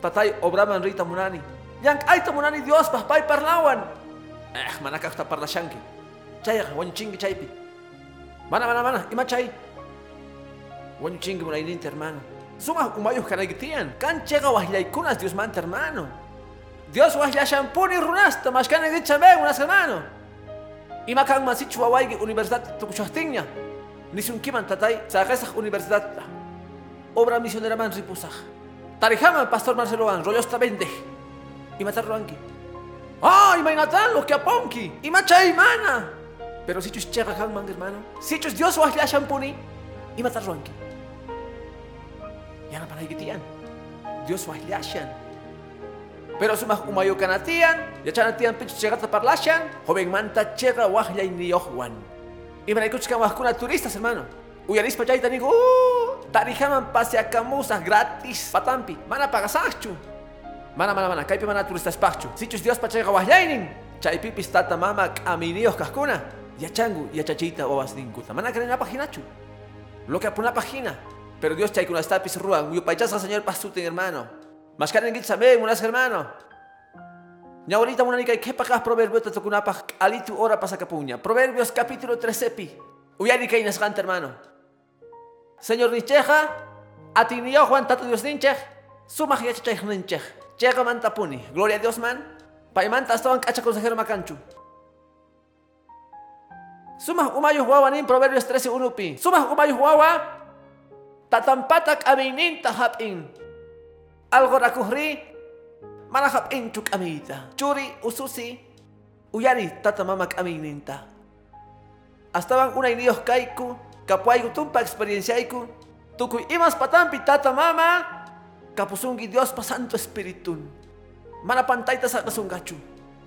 Tatay obraman rita munani. Yank aita munani Dios paspay parlawan. Eh, manakakta parlashanki. Chay wanchingi chaypi. Mana mana mana. Ima chay. Wanchingi munaininta hermano. Sumah umayuh kanagitian. Kan chega wajlaykunas Dios manta hermano. Dios wajlashan puni runasta. Mas kan dichabe unas hermano. Ima kan masichu wawaygi universidad tukushahtinya. Nisunkiman tatay sa universidad. Obra misionera man ripusaj. Tarijaman pastor Marcelo Van, rollos tabende. Y matar ruanki. ¡Ay, mainatan lo que aponki! ¡Y machay mana! Pero si chus chega kan man hermano. Si chus Dios wahla shampuni. Y matar ruanki. Ya na panay gitian. Dios wahla shan. Pero sumah umayo kanatian. Ya chanatian pinchus chega parlashan. Joven manta chega wahla ni yohwan. Y me escuchan kuna turistas, hermano. Uyaris pa chayta nigo, uh, tarijaman paseacamusas gratis, patampi, mana pagasachu. Mana mana mana, kaypi mana turistas pachu. Sichus Dios pa chayga wahyainin. Chaypipis tata mama kaminios kahkuna. Yachangu, yachachita o ninkuta. Mana creen la paginachu. Lo que apuna página. Pero Dios chay kuna estapis ruan, uyupaychasa señor pasutin hermano. Mas karen gitsabe, munas hermano. Ñaurita una nica que pacas proverbios te tokunapaj alitu ora pasacapuña. Proverbios capítulo 13 pi. Uyari que inasgante hermano. Señor Nicheja, atinio Juan tato Dios ninchej, sumaj yachachej ninchej. Chega mantapuni. Gloria a Dios man. Paimanta estaban cacha consejero macanchu. Sumaj umayu huawa nin Proverbios 13 1 pi. Sumaj umayu huawa tatampatak amininta hapin. Algo rakuhri manahap inchuk amita. Churi ususi uyari tata mamak amininta. Astaban una inios kaiku, kapuaiku tumpa experienciaiku, tukuy imas patampi tata mama, kapusungi Dios pa santo espiritun. Mana pantaita sa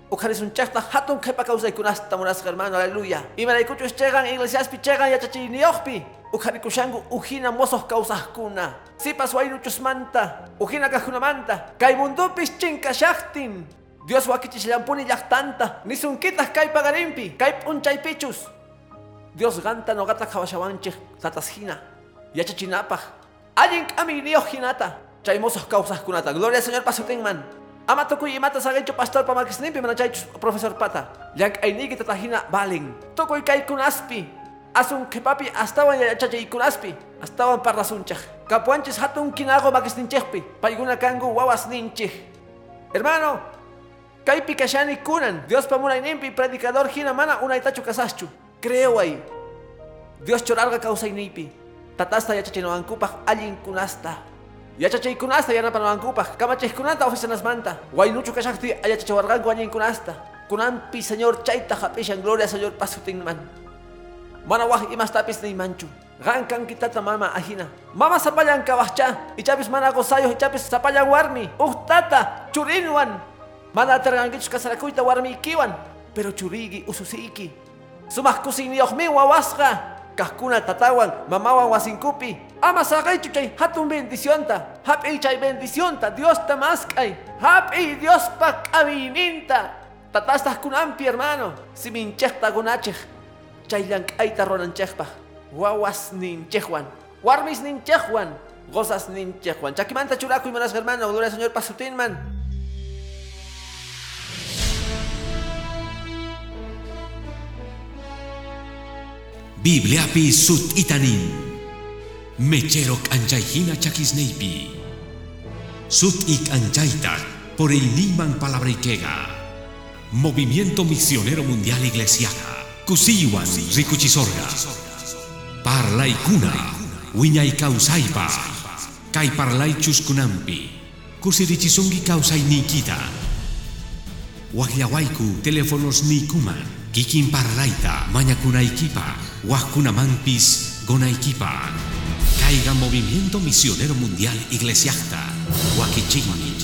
kasungachu. Ukarisun chakta hatun kepa kausay kunasta munas hermano, aleluya. Y me kuchus chegan iglesias pi chegan yachachi niokpi. Ukarikushangu uhina mosos kausas kuna. Si pasway nuchus manta, uhina kahuna manta. Kay mundupis chinka shaktin. Dios wakichis lampuni yaktanta. Nisunkitas kay pagarimpi, kay punchay pichus. Dios ganta no gata kawashawanche tatasjina. Yachachinapaj. Alguien kami hinata. Chay mosos kausas kunata. Gloria Señor pasutingman. Ama tukuy imata sa gancho pastor pa magisnimpi mana chay profesor pata. Yang ay nigi tatahina baling. Tukuy kay kunaspi. Asun kepapi astawan ya chay kunaspi. Astawan para sunchaj. Kapuanches hatun kinago magisninchejpi. Payguna kangu wawas ninchej. Hermano, kay pikashani kunan. Dios pamunay nimpi predicador hina mana una itachu kasaschu. Creo ahí. Dios chorarga causa inipi. Tatasta ya chachinoankupaj alguien kunasta. Yachachay kunasta yana panoankupaj. Kamachay kunanta oficinas manta. Guaynuchu kashakti ayachachawargan guanyin kunasta. Kunampi señor chaita hapishan gloria señor pasutin man. Mana wah imas tapis ni manchu. Gankan kitata mama ahina. Mama sapayan kabahcha. Ichapis mana gozayo ichapis sapayan warmi. Uh tata churinwan. Mana tergangichus kasarakuita warmi ikiwan. Pero churigi ususiki. Sumah kusini mi Kahkuna tatawan, mamawan wasinkupi. Ama sagaychu chay hatun bendicionta. Hapi chay bendicionta, Dios tamaskay. Hapi Dios pa kamininta. Tatastas kunampi hermano. Si minchekta gunachej. Chay llank'ayta ronanchejpa. Wawas ninchejwan. Warmis ninchejwan. Gozas ninchejwan. Chakimanta churaku y manas hermano. Gloria Señor pasutinman. Bibliapi sut itanin. Mecherok anjaihina chakisneipi. Sut ik anjaitak por el niman palabrikega. Movimiento Misionero Mundial Iglesiaca. Kusiwan rikuchisorga. Parlay kuna. Wiñay kausaipa. Kay parlay chuskunampi. Kusirichisungi kausay nikita. Wagyawaiku teléfonos nikuman. Kikin parlaita mañakunaikipa. Wajkunamampis gonaikipa. Caiga Movimiento Misionero Mundial Iglesiasta. Wakichigni.